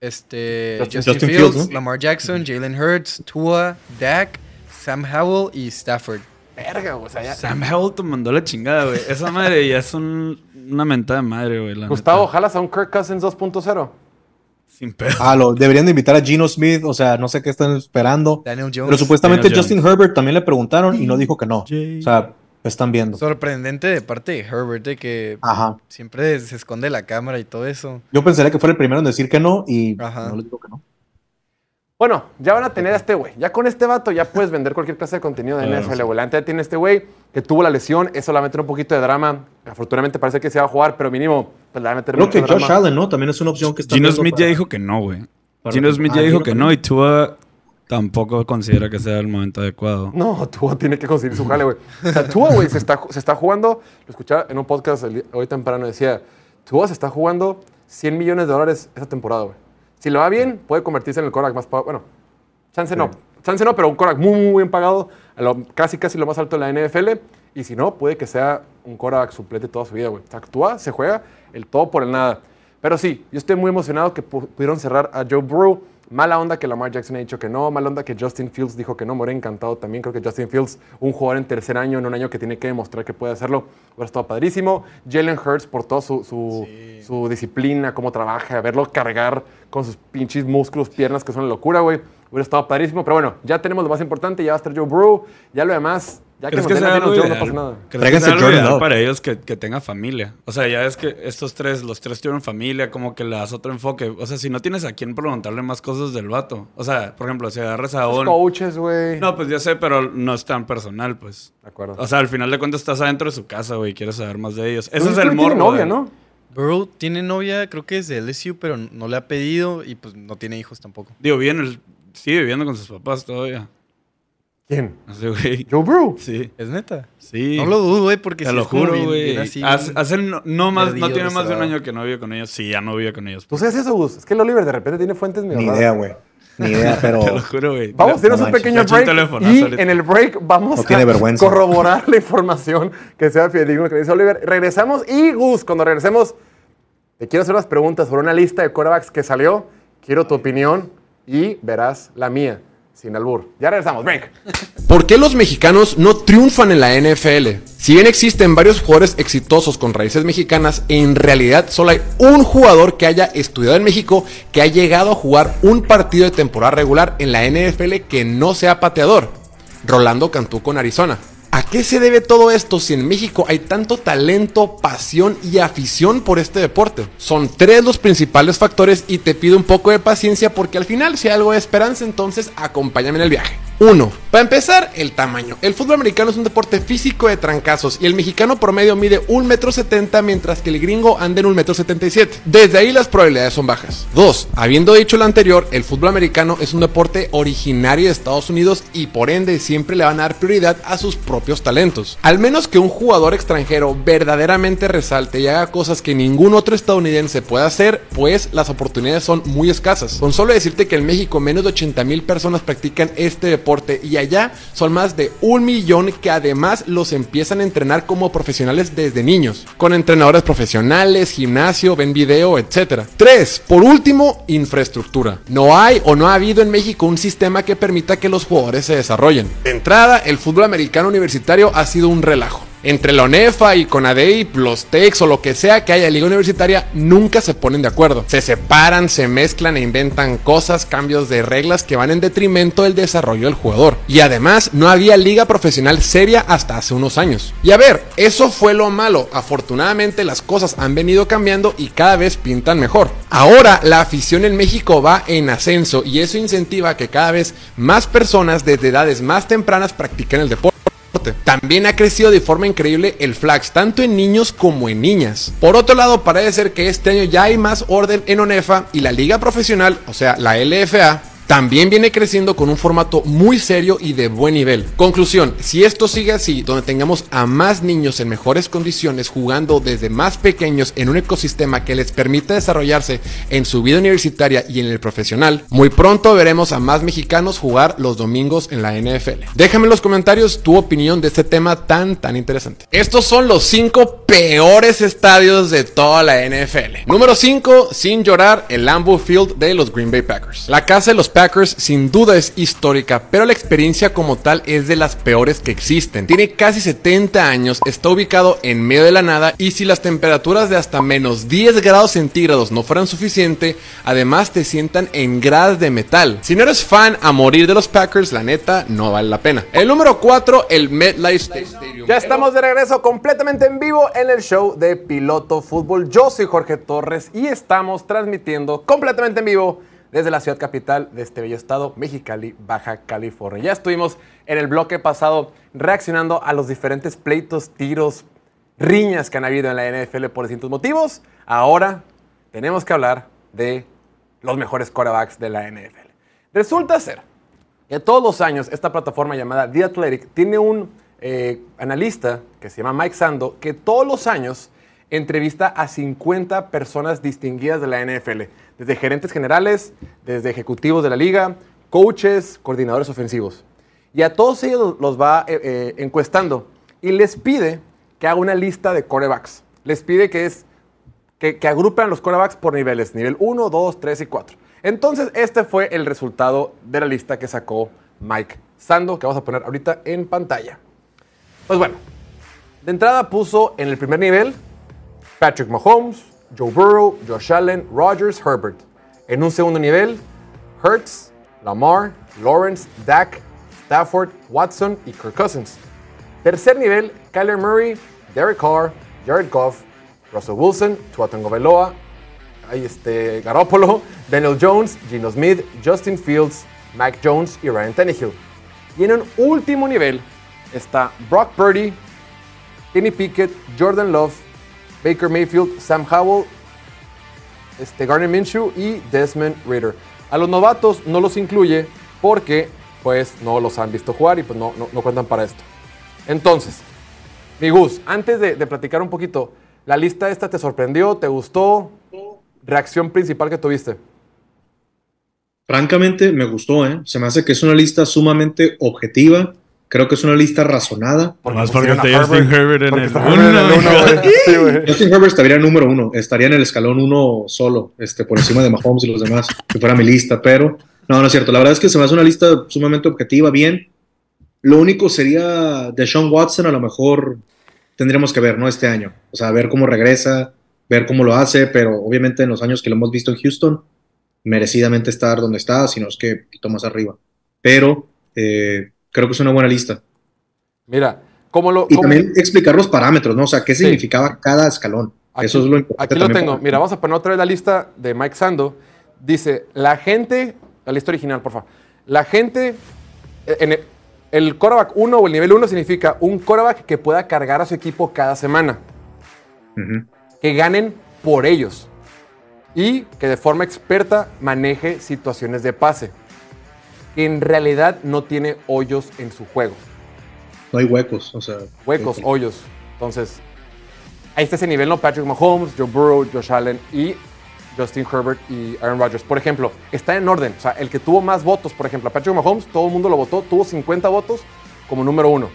S4: Este.
S1: Justin-
S4: Justin,
S3: Justin
S4: Fields,
S3: Fields, ¿no?
S4: Lamar Jackson, Jalen Hurts, Tua, Dak, Sam Howell y Stafford.
S1: Verga, o sea, ya.
S6: Sam Howell te mandó la chingada, güey. Esa madre ya es un- una mentada de madre, güey.
S1: Gustavo,
S6: neta.
S1: ¿jalas a un Kirk Cousins 2.0?
S6: Sin pedo.
S3: Ah, lo, deberían de invitar a Gino Smith, o sea, no sé qué están esperando.
S4: Daniel Jones.
S3: Pero supuestamente
S6: Daniel
S3: Justin
S6: Jones.
S3: Herbert también le preguntaron y no dijo que no. O sea, están viendo.
S4: Sorprendente de parte de Herbert, de que
S3: Ajá.
S4: siempre se esconde la cámara y todo eso.
S3: Yo pensaría que fue el primero en decir que no y
S4: Ajá.
S3: no les digo que no.
S1: Bueno, ya van a tener a este güey. Ya con este vato ya puedes vender cualquier clase de contenido de NFL, güey. La ya tiene este güey que tuvo la lesión. Eso le va a meter un poquito de drama. Afortunadamente parece que se va a jugar, pero mínimo pues, le va a meter
S3: Creo que Josh
S1: drama.
S3: Allen, ¿no? También es una opción que está
S6: Gino Smith
S3: para-
S6: ya dijo que no, güey. Gino Smith
S3: Ah,
S6: ya dijo
S3: Gino
S6: que no y Tua tampoco considera que sea el momento adecuado.
S1: No, Tua tiene que conseguir su jale, güey. O sea, Tua, güey, se está, se está jugando. Lo escuchaba en un podcast hoy temprano. Decía: Tua se está jugando 100 millones de dólares esa temporada, güey. Si le va bien, puede convertirse en el Korak más pagado. Bueno, chance no. Chance no, pero un Korak muy, muy bien pagado. a lo- casi, casi lo más alto de la NFL. Y si no, puede que sea un Korak suplente toda su vida, güey. O sea, Tua se juega el todo por el nada. Pero sí, yo estoy muy emocionado que pu- pudieron cerrar a Joe Burrow.
S2: Mala onda que Lamar Jackson ha dicho que no, mala onda que Justin Fields dijo que no, me encantado también. Creo que Justin Fields, un jugador en tercer año, en un año que tiene que demostrar que puede hacerlo, hubiera estado padrísimo. Jalen Hurts por toda su, su, su disciplina, cómo trabaja, verlo cargar con sus pinches músculos, piernas, que son una locura, güey. Hubiera estado padrísimo, pero bueno, ya tenemos lo más importante, ya va a estar Joe Burrow, ya lo demás, ya que
S6: ¿Crees
S2: nos
S6: que
S2: den a no pasa nada.
S6: ¿Crees que
S3: Tráiganse
S6: sea algo
S3: Jordan
S6: ideal
S3: Love.
S6: para ellos que, que tengan familia? O sea, ya es que estos tres, los tres tuvieron familia, como que le das otro enfoque. O sea, si no tienes a quién preguntarle más cosas del vato. O sea, por ejemplo, si agarras a
S2: Los
S6: un...
S2: coaches, güey.
S6: No, pues ya sé, pero no es tan personal, pues.
S2: De acuerdo.
S6: O sea, al final de cuentas estás adentro de su casa, güey, y quieres saber más de ellos. Ese es el
S2: tiene
S6: morbo.
S2: novia,
S6: de-
S2: ¿no?
S4: Bro tiene novia, creo que es de LSU, pero no le ha pedido y pues no tiene hijos tampoco.
S6: Digo, bien, el- sigue viviendo con sus papás todavía.
S2: ¿Quién?
S6: No sé, güey.
S2: Joe Burrow.
S6: Sí.
S4: ¿Es neta?
S6: Sí.
S4: No lo dudo, güey, porque
S6: Te
S4: si
S6: lo juro, güey. Hace, no, no más, no tiene más de un año que no vive con ellos. Sí, ya no vive con ellos.
S2: ¿Tú sabes eso, Gus? Es que el Oliver de repente tiene fuentes medio
S3: Ni idea, güey. Ni idea,
S6: Te lo
S3: pero.
S6: juro, güey.
S2: Vamos a tener
S3: No
S2: un
S3: manches,
S2: pequeño break y
S6: ahorita.
S2: en el break vamos
S3: No tiene
S2: a
S3: vergüenza.
S2: corroborar la información que sea fidedigno lo que dice Oliver. Regresamos y Gus, cuando regresemos, te quiero hacer unas preguntas sobre una lista de quarterbacks que salió. Quiero tu opinión y verás la mía, sin albur. Ya regresamos, break.
S1: ¿Por qué los mexicanos no triunfan en la NFL? Si bien existen varios jugadores exitosos con raíces mexicanas, en realidad solo hay un jugador que haya estudiado en México que ha llegado a jugar un partido de temporada regular en la NFL que no sea pateador. Rolando Cantú con Arizona. ¿A qué se debe todo esto si en México hay tanto talento, pasión y afición por este deporte? Son tres los principales factores y te pido un poco de paciencia porque al final si hay algo de esperanza entonces acompáñame en el viaje. 1. Para empezar, el tamaño. El fútbol americano es un deporte físico de trancazos y el mexicano promedio mide 1,70m mientras que el gringo anda en 1,77m. Desde ahí las probabilidades son bajas. 2. Habiendo dicho lo anterior, el fútbol americano es un deporte originario de Estados Unidos y por ende siempre le van a dar prioridad a sus propios talentos. Al menos que un jugador extranjero verdaderamente resalte y haga cosas que ningún otro estadounidense pueda hacer, pues las oportunidades son muy escasas. Con solo decirte que en México menos de 80 mil personas practican este deporte y allá son más de un millón que además los empiezan a entrenar como profesionales desde niños, con entrenadores profesionales, gimnasio, ven video, etc. 3. Por último, infraestructura. No hay o no ha habido en México un sistema que permita que los jugadores se desarrollen. De entrada, el fútbol americano universitario ha sido un relajo. Entre la ONEFA y CONADEI, los TECs o lo que sea que haya liga universitaria, nunca se ponen de acuerdo. Se separan, se mezclan e inventan cosas, cambios de reglas que van en detrimento del desarrollo del jugador. Y además, no había liga profesional seria hasta hace unos años. Y a ver, eso fue lo malo. Afortunadamente las cosas han venido cambiando y cada vez pintan mejor. Ahora la afición en México va en ascenso y eso incentiva que cada vez más personas desde edades más tempranas practiquen el deporte. También ha crecido de forma increíble el flags, tanto en niños como en niñas. Por otro lado, parece ser que este año ya hay más orden en ONEFA y la liga profesional, o sea, la LFA, también viene creciendo con un formato muy serio y de buen nivel. Conclusión, si esto sigue así, donde tengamos a más niños en mejores condiciones jugando desde más pequeños en un ecosistema que les permita desarrollarse en su vida universitaria y en el profesional, muy pronto veremos a más mexicanos jugar los domingos en la NFL. Déjame en los comentarios tu opinión de este tema tan tan interesante. Estos son los 5 peores estadios de toda la NFL. Número 5, sin llorar, el Lambeau Field de los Green Bay Packers. La casa de los Packers sin duda es histórica, pero la experiencia como tal es de las peores que existen. Tiene casi 70 años, está ubicado en medio de la nada y si las temperaturas de hasta menos 10 grados centígrados no fueran suficiente, además te sientan en gradas de metal. Si no eres fan a morir de los Packers, la neta no vale la pena. El número 4, el MetLife Stadium.
S2: Ya estamos de regreso completamente en vivo en el show de Piloto Fútbol. Yo soy Jorge Torres y estamos transmitiendo completamente en vivo desde la ciudad capital de este bello estado, Mexicali, Baja California. Ya estuvimos en el bloque pasado reaccionando a los diferentes pleitos, tiros, riñas que han habido en la NFL por distintos motivos. Ahora tenemos que hablar de los mejores quarterbacks de la NFL. Resulta ser que todos los años esta plataforma llamada The Athletic tiene un eh, analista que se llama Mike Sando que todos los años entrevista a 50 personas distinguidas de la NFL, desde gerentes generales, desde ejecutivos de la liga, coaches, coordinadores ofensivos. Y a todos ellos los va eh, eh, encuestando y les pide que haga una lista de corebacks. Les pide que es que, que agrupen los quarterbacks por niveles, nivel 1, 2, 3 y 4.
S1: Entonces, este fue el resultado de la lista que sacó Mike Sando, que vamos a poner ahorita en pantalla. Pues bueno, de entrada puso en el primer nivel Patrick Mahomes, Joe Burrow, Josh Allen, Rodgers, Herbert. En un segundo nivel, Hurts, Lamar, Lawrence, Dak, Stafford, Watson y Kirk Cousins. Tercer nivel, Kyler Murray, Derek Carr, Jared Goff, Russell Wilson, Tua Tagovailoa, ahí este, Garoppolo, Daniel Jones, Gino Smith, Justin Fields, Mac Jones y Ryan Tannehill. Y en un último nivel está Brock Purdy, Kenny Pickett, Jordan Love, Baker Mayfield, Sam Howell, este, Garner Minshew y Desmond Ritter. A los novatos no los incluye porque pues no los han visto jugar y pues no, no, no cuentan para esto. Entonces, mi Gus, antes de, de platicar un poquito, ¿la lista esta te sorprendió? ¿Te gustó? ¿Reacción principal que tuviste?
S3: Francamente, me gustó, ¿eh? Se me hace que es una lista sumamente objetiva. Creo que es una lista razonada.
S6: Más porque
S1: pusieron a
S6: está Justin Herbert en
S1: porque
S6: el
S1: está Herbert en el
S6: uno,
S1: uno, güey. Sí, güey.
S3: Justin Herbert estaría número uno, estaría en el escalón uno solo, este, por encima de Mahomes y los demás, si fuera mi lista, pero no, no es cierto. La verdad es que se me hace una lista sumamente objetiva, bien. Lo único sería de Sean Watson, a lo mejor tendríamos que ver, ¿no? Este año. O sea, ver cómo regresa, ver cómo lo hace, pero obviamente en los años que lo hemos visto en Houston, merecidamente estar donde está, sino es que un poquito más arriba. Pero eh, creo que es una buena lista.
S1: Mira, ¿cómo lo...?
S3: Y
S1: cómo-
S3: también explicar los parámetros, ¿no? O sea, qué
S1: Sí.
S3: significaba cada escalón.
S1: Aquí-
S3: Eso es lo importante.
S1: Aquí lo tengo.
S3: para-
S1: Mira, vamos a poner otra vez la lista de Mike Sando. Dice, la gente, la lista original, por favor. La gente, eh, en el, el quarterback 1 o el nivel 1 significa un quarterback que pueda cargar a su equipo cada semana. Que ganen por ellos. Y que de forma experta maneje situaciones de pase. Que en realidad no tiene hoyos en su juego.
S3: No hay huecos, o sea.
S1: Huecos, hoyos. Entonces, ahí está ese nivel, ¿no? Patrick Mahomes, Joe Burrow, Josh Allen y Justin Herbert y Aaron Rodgers. Por ejemplo, está en orden. O sea, el que tuvo más votos, por ejemplo, a Patrick Mahomes, todo el mundo lo votó, tuvo 50 votos como número uno.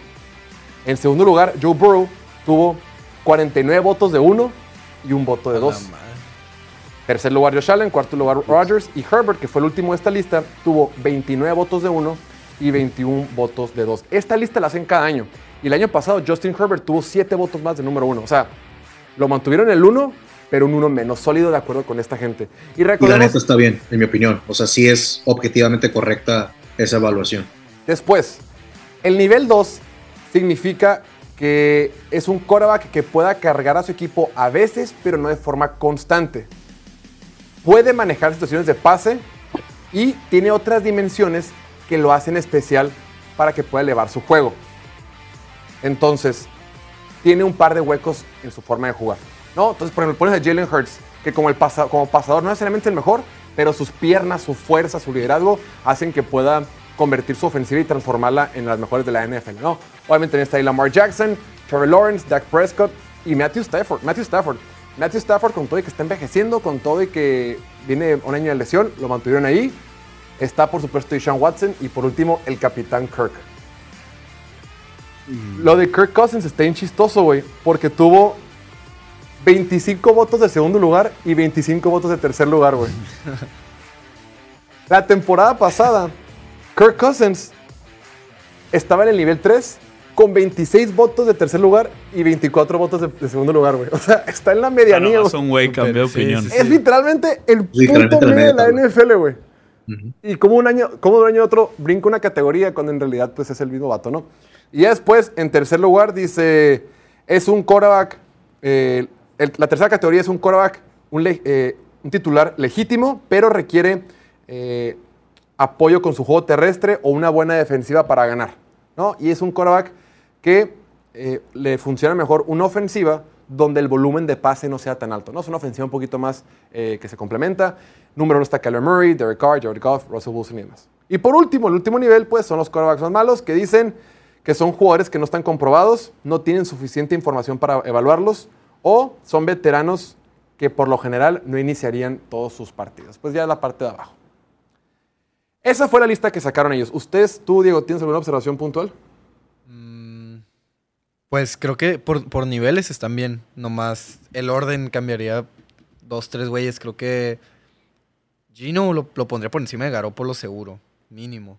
S1: En segundo lugar, Joe Burrow tuvo 49 votos de uno y un voto de dos. Tercer lugar, Josh Allen. Cuarto lugar, Rodgers. Y Herbert, que fue el último de esta lista, tuvo 29 votos de uno y 21 votos de dos. Esta lista la hacen cada año. Y el año pasado, Justin Herbert tuvo 7 votos más de número uno. O sea, lo mantuvieron en el 1, pero un 1 menos sólido de acuerdo con esta gente. Y
S3: Y la neta está bien, en mi opinión. O sea, sí es objetivamente correcta esa evaluación.
S1: Después, el nivel 2 significa que es un quarterback que pueda cargar a su equipo a veces, pero no de forma constante. Puede manejar situaciones de pase y tiene otras dimensiones que lo hacen especial para que pueda elevar su juego. Entonces, tiene un par de huecos en su forma de jugar. ¿no? Entonces, por ejemplo, pones a Jalen Hurts, que como, el pasa- como pasador no es necesariamente el mejor, pero sus piernas, su fuerza, su liderazgo hacen que pueda convertir su ofensiva y transformarla en las mejores de la NFL. ¿no? Obviamente está ahí Lamar Jackson, Trevor Lawrence, Dak Prescott y Matthew Stafford. Matthew Stafford. Matthew Stafford con todo y que está envejeciendo, con todo y que viene un año de lesión, lo mantuvieron ahí. Está por supuesto Deshaun Watson y por último el capitán Kirk. Lo de Kirk Cousins está bien chistoso, güey, porque tuvo 25 votos de segundo lugar y 25 votos de tercer lugar, güey. La temporada pasada, Kirk Cousins estaba en el nivel 3 con 26 votos de tercer lugar y 24 votos de, de segundo lugar, güey. O sea, está en la medianía, güey.
S6: un güey cambió
S4: Sí,
S6: opinión.
S4: sí,
S1: Es literalmente el
S3: Literalmente
S1: punto medio de la NFL, güey. Y como un año, como de un año a otro brinca una categoría cuando en realidad pues es el mismo vato, ¿no? Y ya después, en tercer lugar, dice, es un quarterback, eh, el- la tercera categoría es un le- eh, un titular legítimo, pero requiere eh, apoyo con su juego terrestre o una buena defensiva para ganar, ¿no? Y es un quarterback que eh, le funciona mejor una ofensiva donde el volumen de pase no sea tan alto, ¿no? Es una ofensiva un poquito más eh, que se complementa. Número uno está Kyler Murray, Derek Carr, Jared Goff, Russell Wilson y demás. Y por último, el último nivel, pues, son los quarterbacks más malos que dicen que son jugadores que no están comprobados, no tienen suficiente información para evaluarlos o son veteranos que por lo general no iniciarían todos sus partidos. Pues ya la parte de abajo. Esa fue la lista que sacaron ellos. ¿Ustedes, tú, Diego, tienes alguna observación puntual?
S4: Pues creo que por, por niveles están bien. Nomás el orden cambiaría dos, tres güeyes. Creo que Gino lo, lo pondría por encima de Garoppolo seguro, mínimo.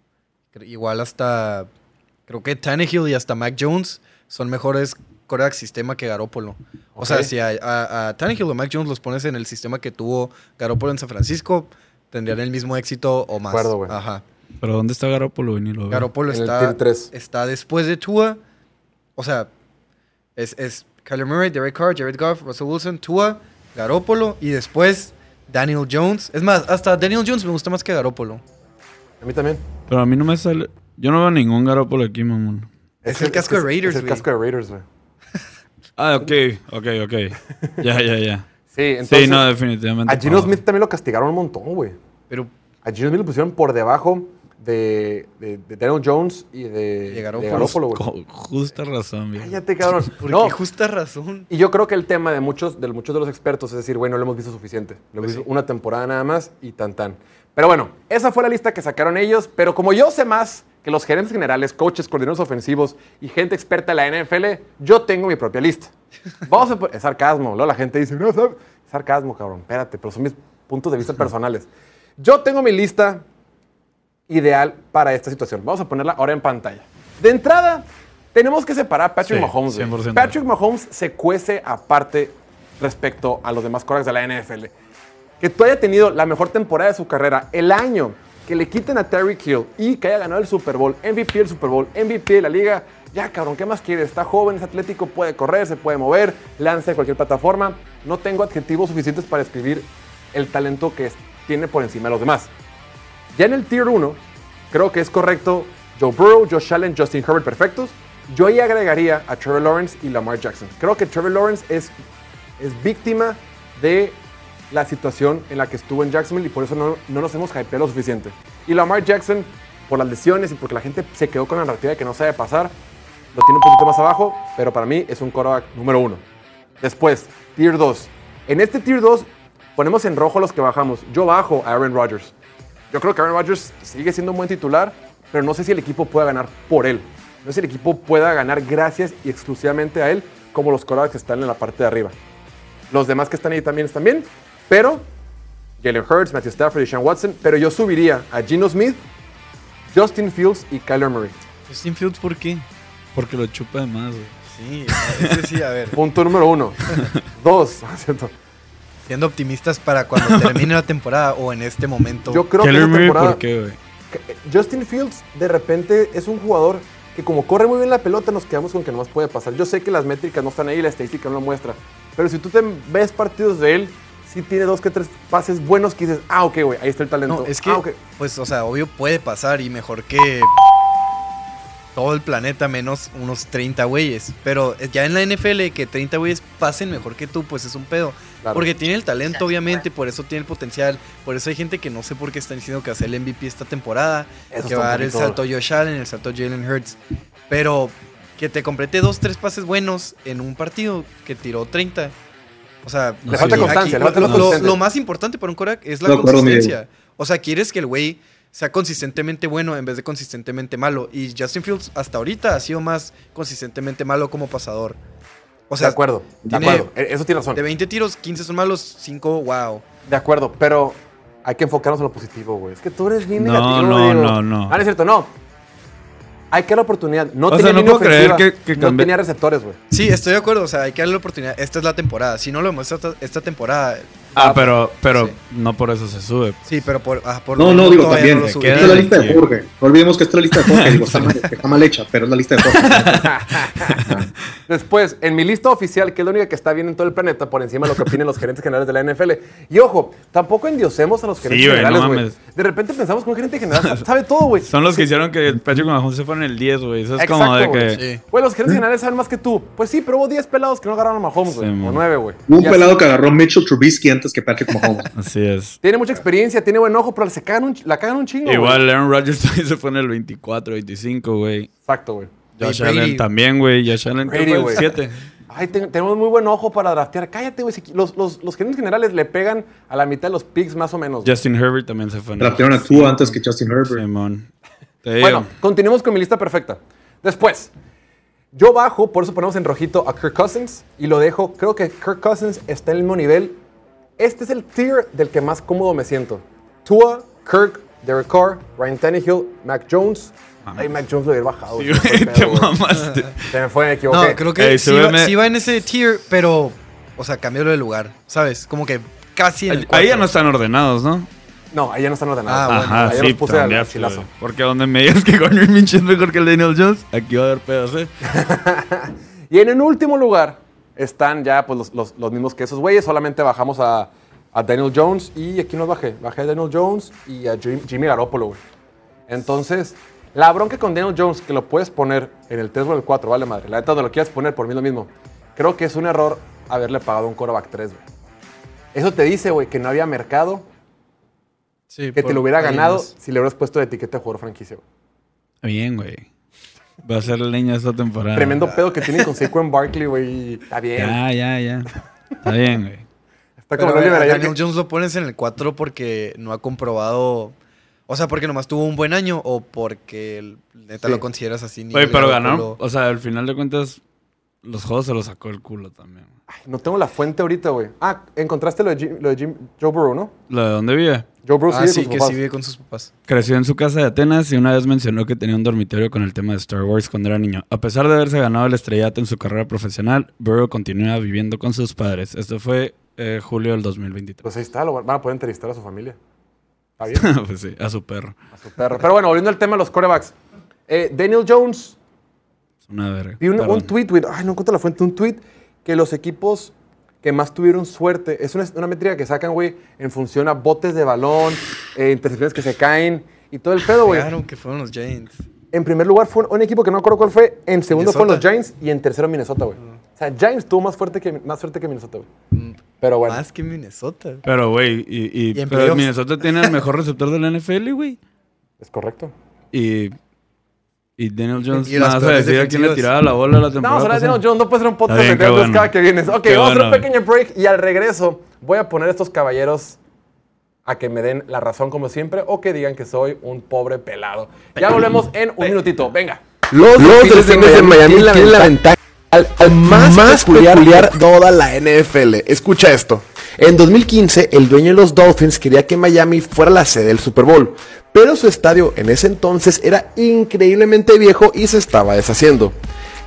S4: Igual hasta, creo que Tannehill y hasta Mac Jones son mejores coreback sistema que Garoppolo. O sea, si a, a, a Tannehill o Mac Jones los pones en el sistema que tuvo Garoppolo en San Francisco, tendrían el mismo éxito o más.
S1: acuerdo, güey.
S4: Ajá.
S6: Pero ¿dónde está Garoppolo? güey? Ni lo veo.
S4: Garoppolo
S1: En el
S4: está, está después de Tua. O sea, es, es Kyler Murray, Derek Carr, Jared Goff, Russell Wilson, Tua, Garoppolo y después Daniel Jones. Es más, hasta Daniel Jones me gusta más que Garoppolo.
S1: A mí también.
S6: Pero a mí no me sale... Yo no veo ningún Garoppolo aquí, mamón.
S4: Es el casco de Raiders,
S1: Es el casco de Raiders, güey.
S6: Ah, ok, ok, ok. Ya, ya, ya.
S1: Sí, entonces.
S6: sí, no, definitivamente.
S1: a Gino Smith también lo castigaron un montón, güey.
S4: Pero
S1: A Gino Smith lo pusieron por debajo de, de, de Daniel Jones y de,
S4: De
S1: de
S4: Garoppolo.
S1: Güey.
S6: Justa razón, viejo.
S1: Cállate, cabrón.
S4: por
S1: No,
S4: qué justa razón.
S1: y yo creo que el tema de muchos, de muchos de los expertos es decir, bueno, lo hemos visto suficiente. Lo hemos
S4: Pues
S1: visto una temporada nada más y tan tan. Pero bueno, esa fue la lista que sacaron ellos. Pero como yo sé más que los gerentes generales, coaches, coordinadores ofensivos y gente experta en la NFL, yo tengo mi propia lista. Vamos a es sarcasmo. Luego la gente dice, no, ¿sabes? sarcasmo, cabrón. Espérate, pero son mis puntos de vista personales. Yo tengo mi lista ideal para esta situación. Vamos a ponerla ahora en pantalla. De entrada, tenemos que separar a Patrick
S6: Sí,
S1: Mahomes. güey.
S6: 100%.
S1: Patrick Mahomes se cuece aparte respecto a los demás quarterbacks de la NFL. Que tú haya tenido la mejor temporada de su carrera, el año que le quiten a Terry Hill y que haya ganado el Super Bowl, MVP del Super Bowl, MVP de la liga, ya cabrón, ¿qué más quieres? Está joven, es atlético, puede correr, se puede mover, lanza en cualquier plataforma. No tengo adjetivos suficientes para describir el talento que tiene por encima de los demás. Ya en el tier 1, creo que es correcto Joe Burrow, Josh Allen, Justin Herbert perfectos. Yo ahí agregaría a Trevor Lawrence y Lamar Jackson. Creo que Trevor Lawrence es, es víctima de la situación en la que estuvo en Jacksonville y por eso no, no nos hemos hypeado lo suficiente. Y Lamar Jackson, por las lesiones y porque la gente se quedó con la narrativa de que no sabe pasar, lo tiene un poquito más abajo, pero para mí es un quarterback número uno. Después, Tier 2. En este Tier 2 ponemos en rojo los que bajamos. Yo bajo a Aaron Rodgers. Yo creo que Aaron Rodgers sigue siendo un buen titular, pero no sé si el equipo pueda ganar por él. No sé si el equipo pueda ganar gracias y exclusivamente a él, como los quarterbacks que están en la parte de arriba. Los demás que están ahí también están bien, pero Jalen Hurts, Matthew Stafford y Sean Watson, pero yo subiría a Gino Smith, Justin Fields y Kyler Murray.
S6: Justin Fields, ¿por qué? Porque lo chupa de más, güey.
S4: Sí, ese sí, a ver.
S1: Punto número uno. Dos, ¿cierto?
S4: Siendo optimistas para cuando termine la temporada o en este momento.
S1: Yo creo que
S6: Murray,
S1: temporada...
S6: ¿por qué, güey?
S1: Justin Fields de repente es un jugador que como corre muy bien la pelota nos quedamos con que nomás puede pasar. Yo sé que las métricas no están ahí, la estadística no lo muestra, pero si tú te ves partidos de él, sí tiene dos que tres pases buenos que dices, ah, ok, güey, ahí está el talento.
S4: No, es que,
S1: Ah, ok.
S4: pues, o sea, obvio puede pasar y mejor que todo el planeta menos unos 30 güeyes. Pero ya en la NFL que 30 güeyes pasen mejor que tú, pues es un pedo.
S1: Claro.
S4: Porque tiene el talento, obviamente, por eso tiene el potencial. Por eso hay gente que no sé por qué están diciendo que hace el MVP esta temporada.
S1: Eso
S4: que va a dar el salto Josh Allen, el salto Jalen Hurts. Pero que te complete dos, tres pases buenos en un partido que tiró 30. O sea,
S6: Le
S1: falta
S4: aquí-
S1: constancia, le falta
S4: lo, lo- más importante para un Korak es la
S2: Miguel.
S4: consistencia. O sea, quieres que el güey sea consistentemente bueno en vez de consistentemente malo. Y Justin Fields hasta ahorita ha sido más consistentemente malo como pasador. O sea,
S1: de acuerdo, de
S4: tiene-
S1: acuerdo. E- Eso tiene razón.
S4: de 20 tiros, 15 son malos, 5, wow.
S1: De acuerdo, pero hay que enfocarnos en lo positivo, güey. Es que tú eres bien
S6: No,
S1: negativo,
S6: no, no, no.
S1: Ah, no es cierto, no. Hay que dar la oportunidad. No
S6: O
S1: tenía
S6: sea, no puedo creer
S1: ofensiva,
S6: que- que
S1: no tenía receptores, güey.
S4: Sí, estoy de acuerdo. O sea, hay que darle la oportunidad. Esta es la temporada. Si no lo demuestra esta, esta temporada.
S6: Ah, pero, pero
S4: Sí.
S6: no por eso se sube.
S4: Sí, pero por, ah, por
S2: No, no, digo también.
S4: no
S2: es la lista de. Jorge. No olvidemos que esta es la lista de Jorge. Digo, está mal, está mal hecha, pero es la lista de Jorge.
S1: Después, en mi lista oficial, que es la única que está bien en todo el planeta, por encima de lo que opinen los gerentes generales de la NFL. Y ojo, tampoco endiosemos a los gerentes
S6: güey, no
S1: generales, güey.
S6: mames.
S1: de repente pensamos que un gerente general sabe todo, güey.
S6: Son los que hicieron que Patrick Mahomes se fuera en el 10, güey. Eso es como
S1: Exacto,
S6: de
S1: güey.
S6: que...
S4: Sí.
S1: Güey, los gerentes generales saben más que tú. Pues sí, pero hubo 10 pelados que no agarraron a Mahomes, güey.
S6: Sí,
S1: o
S6: man.
S1: 9, güey.
S2: Un
S1: así-
S2: pelado que agarró Mitchell Trubisky antes que Patrick Mahomes.
S6: Así es.
S1: Tiene mucha experiencia, tiene buen ojo, pero se cagan un, la cagan un chingo.
S6: Igual Aaron Rodgers también se fue en el 24, 25, güey.
S1: Exacto, güey.
S6: Josh
S4: Brady.
S6: Allen también, güey. Josh Allen el 7.
S1: Ay, te- tenemos muy buen ojo para draftear. Cállate, güey. si- Los, los, los gerentes generales le pegan a la mitad de los picks más o menos.
S6: Justin Herbert también se fue en el
S2: Draftearon a Tua antes que Justin Herbert.
S1: Bueno, continuemos con mi lista perfecta. Después, yo bajo, por eso ponemos en rojito a Kirk Cousins y lo dejo. Creo que Kirk Cousins está en el mismo nivel. Este es el tier del que más cómodo me siento. Tua, Kirk, Derek Carr, Ryan Tannehill, Mac Jones. Ay, Mac Jones lo había bajado.
S6: Sí,
S1: se me fue el
S6: güey, te mamaste.
S1: Se me fue, me equivoqué.
S4: No, creo que
S6: Ey,
S4: sí, va,
S6: súbeme.
S4: sí va en ese tier, pero, o sea, cambiarlo de lugar, ¿sabes? Como que casi en el
S6: Ahí ya no están ordenados, ¿no?
S1: No, ahí ya no están ordenados.
S4: Ah, bueno.
S6: Ajá,
S1: ahí
S6: sí,
S1: los puse al chilazo.
S6: Porque donde me digas que Gardner Minshew es mejor que el Daniel Jones, aquí va a haber pedos, ¿eh?
S1: Y en el último lugar están ya pues, los, los- los mismos que esos güeyes. Solamente bajamos a, a Daniel Jones y aquí nos bajé. Bajé a Daniel Jones y a Jim- Jimmy Garoppolo, güey. Entonces, la bronca con Daniel Jones, que lo puedes poner en el 3 o en el 4, vale madre. La neta, donde lo quieras poner por mí lo mismo. Creo que es un error haberle pagado un quarterback 3, güey. Eso te dice, güey, que no había mercado
S4: Sí,
S1: que te lo hubiera ganado
S4: más.
S1: si le hubieras puesto de etiqueta de jugador franquicia, güey.
S6: Bien, güey. Va a ser leña esta temporada.
S1: Tremendo pedo que tienen con Saquon Barkley, güey. Está bien.
S6: Ya, ya, ya. Está bien, güey.
S1: Está
S4: Pero
S1: como el
S4: a Daniel
S1: que-
S4: Jones lo pones en el 4 porque no ha comprobado. O sea, porque nomás tuvo un buen año o porque neta
S1: Sí.
S4: lo consideras así.
S6: Oye, pero ganó. O sea, al final de cuentas, los juegos se los sacó el culo también.
S1: No tengo la fuente ahorita, güey. Ah, encontraste lo de, Jim- lo de Jim- Joe Burrow, ¿no?
S6: ¿Lo de dónde vive?
S1: Joe Burrow
S4: Ah, sí,
S1: con sus
S4: que
S1: papás.
S4: sí vive con sus papás.
S6: Creció en su casa de Atenas y una vez mencionó que tenía un dormitorio con el tema de Star Wars cuando era niño. A pesar de haberse ganado el estrellato en su carrera profesional, Burrow continúa viviendo con sus padres. Esto fue eh, julio del 2023.
S1: Pues ahí está, lo van a poder entrevistar a su familia. Está bien,
S6: pues sí, a su perro.
S1: a su perro. Pero bueno, volviendo al tema de los corebacks. Eh, Daniel Jones,
S6: Es una verga.
S1: vi un, un tweet, güey. Ay, no encuentro la fuente. Un tweet que los equipos que más tuvieron suerte, es una, una métrica que sacan, güey, en función a botes de balón, eh, intercepciones que se caen y todo el pedo, güey.
S4: Claro que fueron los Giants.
S1: En primer lugar fue un, un equipo que no me acuerdo cuál fue. En segundo fueron los. Giants y en tercero Minnesota, güey. O sea, Giants tuvo más, fuerte que, más suerte que Minnesota, güey. Pero bueno.
S4: Más que Minnesota.
S6: Pero, güey, y, y, pero. Minnesota tiene el mejor receptor de la NFL, güey.
S1: Es correcto.
S6: Y, y Daniel Jones,
S4: Y las
S6: ¿me vas a
S4: peores
S6: decir a quién le tiraba la bola la
S1: No,
S6: temporada pasada?
S1: Daniel Jones. No puede ser un podcast
S6: bien,
S1: de Daniel
S6: bueno.
S1: cada que vienes. Ok,
S6: Qué
S1: vamos a hacer un
S6: bueno.
S1: pequeño break y al regreso voy a poner a estos caballeros a que me den la razón como siempre o que digan que soy un pobre pelado. Ya volvemos en un minutito. Venga.
S5: Los, delfines de Miami tienen la ventaja al, al más, peculiar, de toda la NFL. Escucha esto. En 2015, el dueño de los Dolphins quería que Miami fuera la sede del Super Bowl, pero su estadio en ese entonces era increíblemente viejo y se estaba deshaciendo.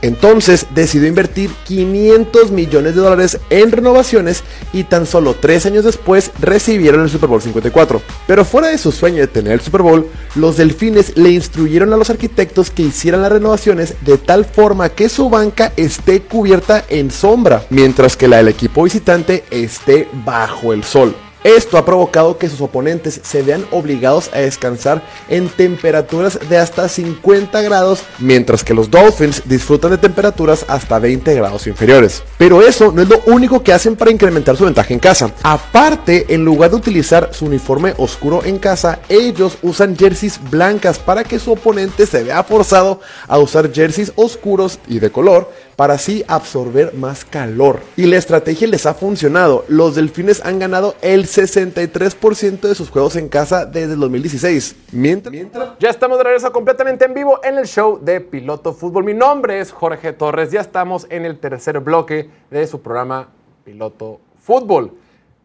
S5: Entonces decidió invertir 500 millones de dólares en renovaciones y tan solo tres años después recibieron el Super Bowl 54. Pero fuera de su sueño de tener el Super Bowl, los delfines le instruyeron a los arquitectos que hicieran las renovaciones de tal forma que su banca esté cubierta en sombra, mientras que la del equipo visitante esté bajo el sol. Esto ha provocado que sus oponentes se vean obligados a descansar en temperaturas de hasta 50 grados, mientras que los Dolphins disfrutan de temperaturas hasta 20 grados inferiores. Pero eso no es lo único que hacen para incrementar su ventaja en casa. Aparte, en lugar de utilizar su uniforme oscuro en casa, ellos usan jerseys blancas para que su oponente se vea forzado a usar jerseys oscuros y de color para así absorber más calor. Y la estrategia les ha funcionado. Los delfines han ganado el 63% de sus juegos en casa desde el 2016. Mientras,
S1: Ya estamos de regreso completamente en vivo en el show de Piloto Fútbol. Mi nombre es Jorge Torres. Ya estamos en el tercer bloque de su programa Piloto Fútbol.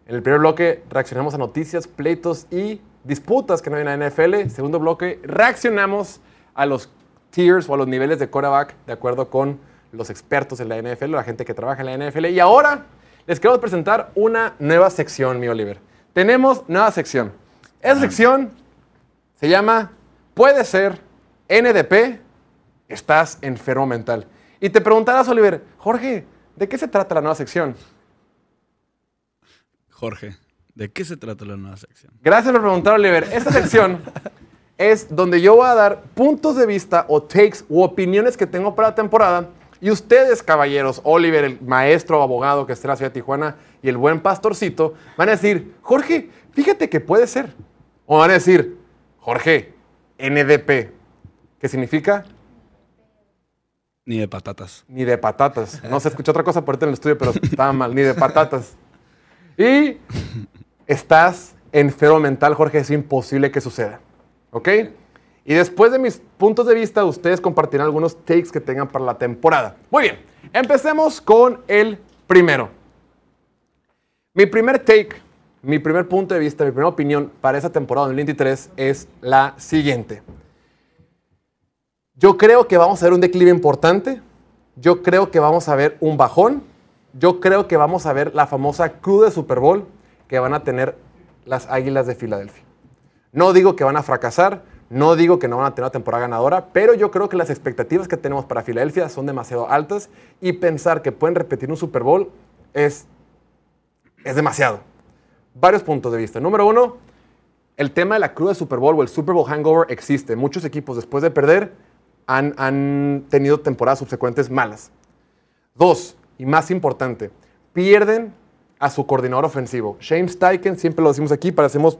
S1: En el primer bloque reaccionamos a noticias, pleitos y disputas que no hay en la NFL. Segundo bloque reaccionamos a los tiers o a los niveles de quarterback de acuerdo con los expertos en la NFL, la gente que trabaja en la NFL. Y ahora les queremos presentar una nueva sección, mi Oliver. Tenemos nueva sección. Esa sección se llama Puede ser NDP, estás enfermo mental. Y te preguntarás, Oliver, Jorge, ¿de qué se trata la nueva sección?
S6: Jorge, ¿de qué se trata la nueva sección?
S1: Gracias por preguntar, Oliver. Esta sección es donde yo voy a dar puntos de vista o takes u opiniones que tengo para la temporada. Y ustedes, caballeros, Oliver, el maestro abogado que está en la ciudad de Tijuana, y el buen pastorcito, van a decir, Jorge, fíjate que puede ser. O van a decir, Jorge, NDP, que significa
S6: Ni de patatas.
S1: ni de patatas. No se escuchó otra cosa por ahorita en el estudio, pero estaba mal, ni de patatas. Y estás enfermo mental, Jorge, es imposible que suceda. ¿Ok? Y después de mis puntos de vista, ustedes compartirán algunos takes que tengan para la temporada. Muy bien, empecemos con el primero. Mi primer take mi primer punto de vista, mi primera opinión para esa temporada 2023 es la siguiente. Yo creo que vamos a ver un declive importante. Yo creo que vamos a ver un bajón. Yo creo que vamos a ver la famosa cruz de Super Bowl que van a tener las Águilas de Filadelfia. No digo que van a fracasar, no digo que no van a tener una temporada ganadora, pero yo creo que las expectativas que tenemos para Filadelfia son demasiado altas y pensar que pueden repetir un Super Bowl es, es demasiado. Varios puntos de vista. Número uno, el tema de la cruz de Super Bowl o el Super Bowl hangover existe. Muchos equipos después de perder han, han tenido temporadas subsecuentes malas. Dos, y más importante, pierden a su coordinador ofensivo. Shane Steichen, siempre lo decimos aquí, parecemos,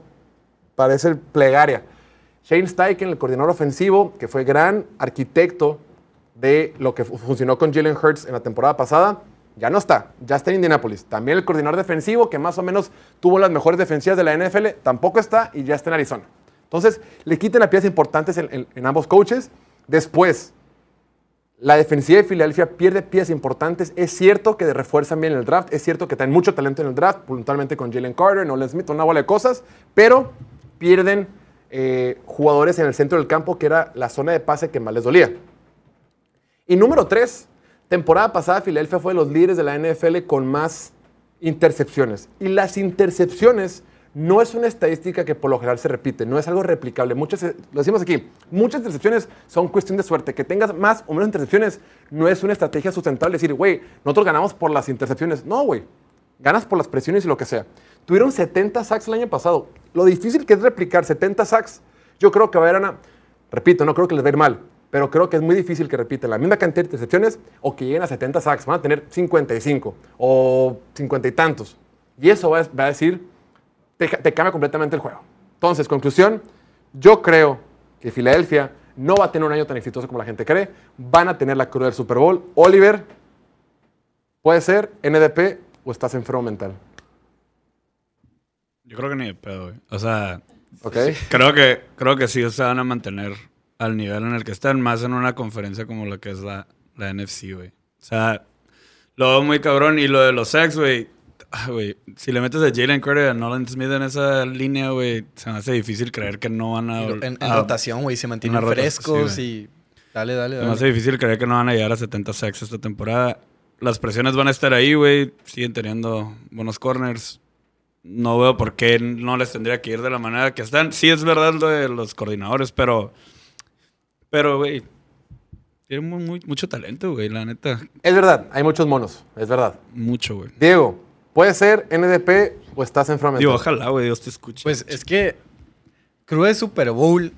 S1: parece plegaria. Shane Steichen, el coordinador ofensivo, que fue gran arquitecto de lo que fu- funcionó con Jalen Hurts en la temporada pasada, ya no está, ya está en Indianapolis. También el coordinador defensivo, que más o menos tuvo las mejores defensivas de la NFL, tampoco está y ya está en Arizona. Entonces, le quitan las piezas importantes en, en- en ambos coaches. Después, la defensiva de Filadelfia pierde piezas importantes. Es cierto que refuerzan bien el draft. Es cierto que tienen mucho talento en el draft, puntualmente con Jalen Carter, Nolan Smith, una bola de cosas. Pero pierden eh, jugadores en el centro del campo, que era la zona de pase que más les dolía. Y número tres, temporada pasada Filadelfia fue de los líderes de la NFL con más intercepciones. Y las intercepciones no es una estadística que por lo general se repite, no es algo replicable. Muchas, lo decimos aquí, muchas intercepciones son cuestión de suerte. Que tengas más o menos intercepciones no es una estrategia sustentable. Decir, güey, nosotros ganamos por las intercepciones. No, güey. Ganas por las presiones y lo que sea. Tuvieron 70 sacks el año pasado. Lo difícil que es replicar 70 sacks, yo creo que va a. Repito, no creo que les va a ir mal, pero creo que es muy difícil que repiten la misma cantidad de intercepciones o que lleguen a 70 sacks. Van a tener 55 o 50 y tantos. Y eso va a, decir, te, cambia completamente el juego. Entonces, conclusión, yo creo que Filadelfia no va a tener un año tan exitoso como la gente cree. Van a tener la cruz del Super Bowl. Oliver, puede ser NDP o estás enfermo mental.
S6: Yo creo que ni de pedo, güey. O sea,
S1: ¿Ok?
S6: creo que, creo que sí se van a mantener al nivel en el que están, más en una conferencia como la que es la, la NFC, güey. O sea, lo veo muy cabrón. Y lo de los sacks, güey. ah, güey, si le metes a Jalen Carter y a Nolan Smith en esa línea, güey, se me hace difícil creer que no van a...
S4: En, en
S6: a-
S4: rotación, güey, se mantienen frescos
S6: sí,
S4: y... Dale, dale,
S6: Se me hace
S4: dale.
S6: difícil creer que no van a llegar a 70 sacks esta temporada. Las presiones van a estar ahí, güey. Siguen teniendo buenos corners. No veo por qué no les tendría que ir de la manera que están. Sí es verdad lo de los coordinadores, pero... Pero, güey... Tienen muy, muy- mucho talento, güey, la neta.
S1: Es verdad, hay muchos monos, es verdad.
S6: Mucho, güey.
S1: Diego, ¿puede ser NDP o estás enfermo mental?
S6: Digo, ojalá, güey, Dios te escuche.
S4: Pues es que Cruz de Super Bowl,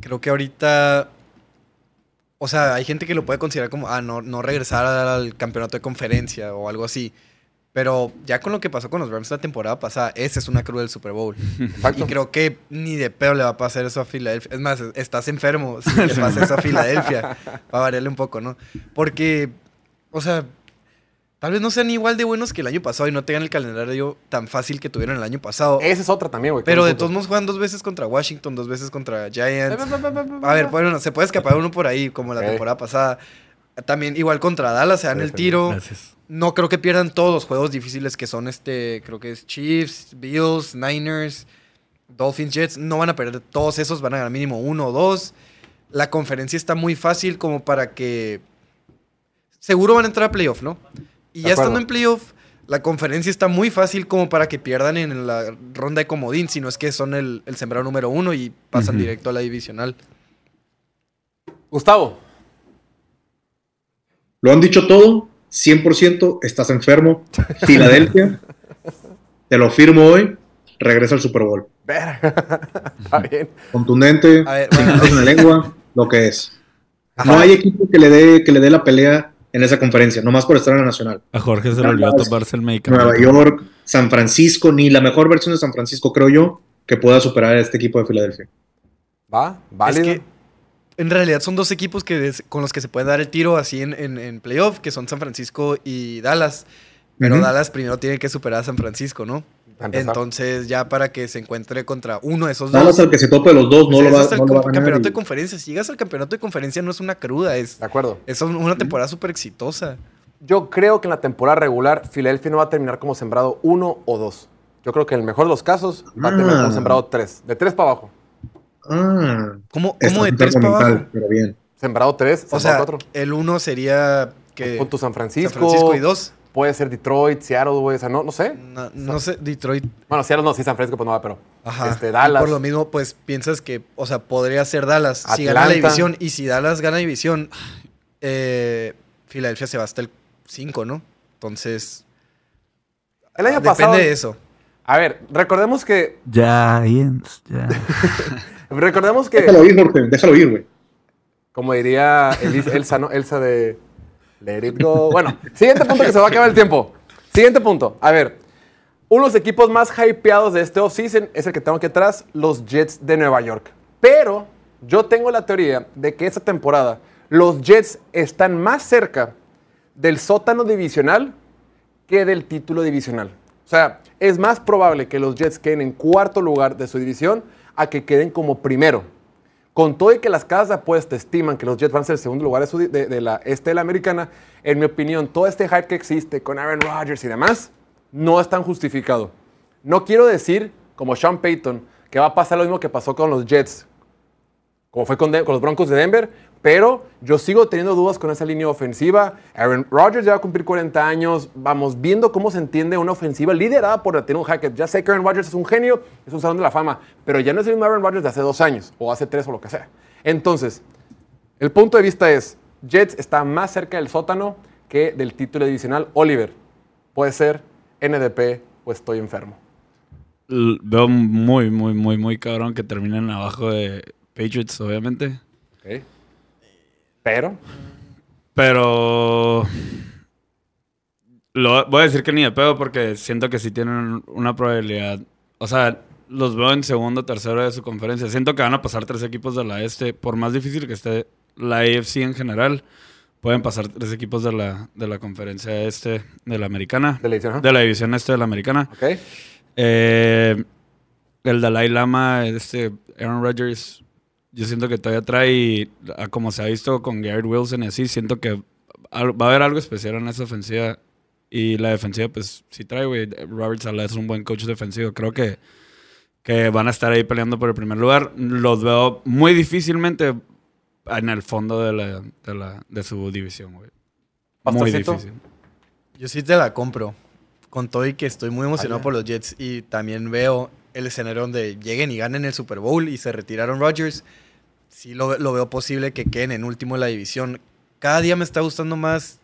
S4: creo que ahorita... O sea, hay gente que lo puede considerar como, ah, no, no regresar al campeonato de conferencia o algo así. Pero ya con lo que pasó con los Rams la temporada pasada, esa es una cruz del Super Bowl.
S1: Exacto.
S4: Y creo que ni de pedo le va a pasar eso a Filadelfia. Es más, estás enfermo si le pasa eso a Filadelfia. Va a variarle un poco, ¿no? Porque, o sea, tal vez no sean igual de buenos que el año pasado y no tengan el calendario tan fácil que tuvieron el año pasado.
S1: Esa es otra también, güey.
S4: Pero de todos modos juegan dos veces contra Washington, dos veces contra Giants.
S1: A
S4: ver, bueno, se puede escapar uno por ahí, como la temporada pasada. También igual contra Dallas, se dan el tiro.
S6: Gracias.
S4: No creo que pierdan todos los juegos difíciles que son este, creo que es Chiefs, Bills, Niners, Dolphins, Jets. No van a perder todos esos, van a ganar mínimo uno o dos. La conferencia está muy fácil como para que... Seguro van a entrar a playoff, ¿no? Y ya estando en playoff, la conferencia está muy fácil como para que pierdan en la ronda de comodín, si no es que son el, el sembrado número uno y pasan directo a la divisional.
S1: Gustavo,
S2: Lo han dicho todo, 100%, estás enfermo. Filadelfia, te lo firmo hoy, regresa al Super Bowl.
S1: verga. Está bien.
S2: Contundente,
S4: ver, bueno.
S2: en la lengua, lo que es. No hay equipo que le dé que le dé la pelea en esa conferencia, nomás por estar en la nacional.
S6: A Jorge se le olvidó toparse el medicamento.
S2: Nueva York, San Francisco, ni la mejor versión de San Francisco, creo yo, que pueda superar a este equipo de Filadelfia.
S1: Va, válido.
S4: Es que en realidad son dos equipos que des- con los que se puede dar el tiro así en, en, en playoff, que son San Francisco y Dallas. Pero. Dallas primero tiene que superar a San Francisco, ¿no? Entonces, ya para que se encuentre contra uno de esos
S2: Dallas
S4: dos.
S2: al que se tope los dos no
S4: pues
S2: lo va, no lo va a ganar.
S4: campeonato
S2: y-
S4: de conferencia. Si llegas al campeonato de conferencia, no es una cruda, es,
S1: De acuerdo.
S4: es una temporada súper exitosa.
S1: Yo creo que en la temporada regular Filadelfia no va a terminar como sembrado uno o dos. Yo creo que en el mejor de los casos va a tener
S2: Ah.
S1: un sembrado 3. De 3 para abajo.
S2: Ah,
S4: ¿Cómo, de tres para abajo?
S2: pero bien.
S1: Sembrado 3,
S4: O
S1: sembrado
S4: sea,
S1: 4.
S4: el uno sería que
S1: Punto San Francisco.
S4: San Francisco y dos.
S1: Puede ser Detroit, Seattle, güey. O sea, no, no sé.
S4: No, no sé, Detroit.
S1: Bueno, Seattle no, sí, San Francisco, pues no va, pero.
S4: Ajá.
S1: Este,
S4: Y
S1: Dallas.
S4: por lo mismo, pues piensas que, o sea, podría ser Dallas si gana la división. Y si Dallas gana división, eh, Filadelfia se va hasta el 5, ¿no? Entonces,
S1: El año
S4: depende
S1: pasado.
S4: de eso.
S1: A ver, recordemos que.
S7: Giants, ya.
S1: Recordemos que.
S2: Déjalo ir, Norte, déjalo ir, güey.
S1: Como diría Elis- Elsa, ¿no? Elsa de Let It Go. Bueno, siguiente punto que se va a acabar el tiempo. Siguiente punto. A ver, uno de los equipos más hypeados de este offseason es el que tengo aquí atrás, los Jets de Nueva York. Pero yo tengo la teoría de que esta temporada los Jets están más cerca del sótano divisional que del título divisional. O sea, es más probable que los Jets queden en cuarto lugar de su división a que queden como primero. Con todo y que las casas de apuesta estiman que los Jets van a ser el segundo lugar de, la este de la americana, en mi opinión, todo este hype que existe con Aaron Rodgers y demás, no es tan justificado. No quiero decir, como Sean Payton, que va a pasar lo mismo que pasó con los Jets, como fue con los Broncos de Denver, pero yo sigo teniendo dudas con esa línea ofensiva. Aaron Rodgers ya va a cumplir 40 años. Vamos viendo cómo se entiende una ofensiva liderada por Latino Hackett. Ya sé que Aaron Rodgers es un genio, es un salón de la fama, pero ya no es el mismo Aaron Rodgers de hace dos años, o hace tres, o lo que sea. Entonces, el punto de vista es, Jets está más cerca del sótano que del título divisional. Oliver, puede ser NDP o estoy enfermo.
S6: L- Veo muy, muy, muy, muy cabrón que terminen abajo de Patriots, obviamente.
S1: Pero,
S6: Pero. Lo, voy a decir que ni de pedo porque siento que sí tienen una probabilidad. O sea, los veo en segundo, tercero de su conferencia. Siento que van a pasar tres equipos de la este. Por más difícil que esté la AFC en general, pueden pasar tres equipos de la, de la conferencia este, de la americana.
S1: de la ajá.
S6: De la división este de la americana.
S1: ¿ok?
S6: Eh, el Dalai Lama, este Aaron Rodgers, yo siento que todavía trae, a como se ha visto con Garrett Wilson y así, siento que va a haber algo especial en esa ofensiva. Y la defensiva, pues sí trae, güey. Robert Sala es un buen coach defensivo. Creo que, que van a estar ahí peleando por el primer lugar. Los veo muy difícilmente en el fondo de, la, de, la, de su división, güey. Muy difícil.
S4: Yo sí te la compro. Con todo y que estoy muy emocionado
S1: Vaya.
S4: por los Jets y también veo el escenario donde lleguen y ganen el Super Bowl y se retiraron Rodgers. Sí lo, lo veo posible que queden en último en la división. Cada día me está gustando más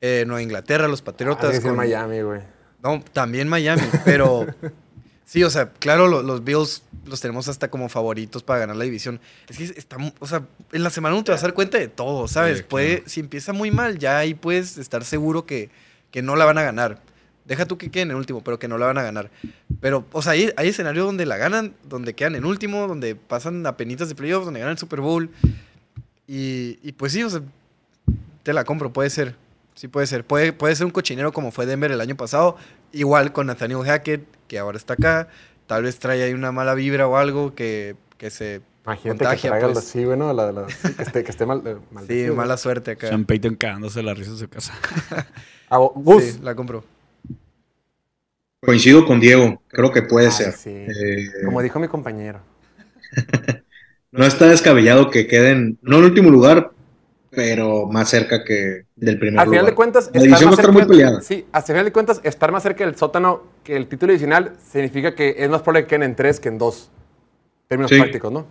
S4: eh, Nueva Inglaterra, los
S1: Ah,
S4: Patriotas.
S1: sí,
S4: con-
S1: Miami, güey.
S4: No, también Miami, pero sí, o sea, claro, lo- los Bills los tenemos hasta como favoritos para ganar la división. Es que está, mu- o sea, en la semana no te vas a dar cuenta de todo, ¿sabes?
S6: Sí,
S4: Puede,
S6: claro.
S4: si empieza muy mal, ya ahí puedes estar seguro que, que no la van a ganar. Deja tú que queden en último, pero que no la van a ganar. Pero, o sea, hay, hay escenarios donde la ganan, donde quedan en último, donde pasan a penitas de playoffs, donde ganan el Super Bowl. Y, y pues sí, o sea, te la compro, puede ser. Sí puede ser. Puede, puede ser un cochinero como fue Denver el año pasado. Igual con Nathaniel Hackett, que ahora está acá. Tal vez trae ahí una mala vibra o algo que, que se
S1: Imagínate que
S4: contagia.
S1: traiga
S4: pues.
S1: sí, güey, ¿no? La, la- sí, que, esté, que esté mal. eh,
S4: Sí, mala suerte acá.
S6: Sean Payton cagándose la risa en su casa.
S1: Ah, Gus.
S4: Sí, la compro.
S2: Coincido con Diego, creo que puede
S1: Ay,
S2: ser.
S1: sí.
S2: Eh,
S1: Como dijo mi compañero.
S2: no está descabellado que queden, no en último lugar, pero más cerca que del primer
S1: Al
S2: lugar.
S1: final de cuentas,
S2: la división va a estar muy peleada.
S1: Sí, al final de cuentas, estar más cerca del sótano que el título adicional significa que es más probable que queden en tres que en dos. Términos
S2: Sí.
S1: prácticos, ¿no?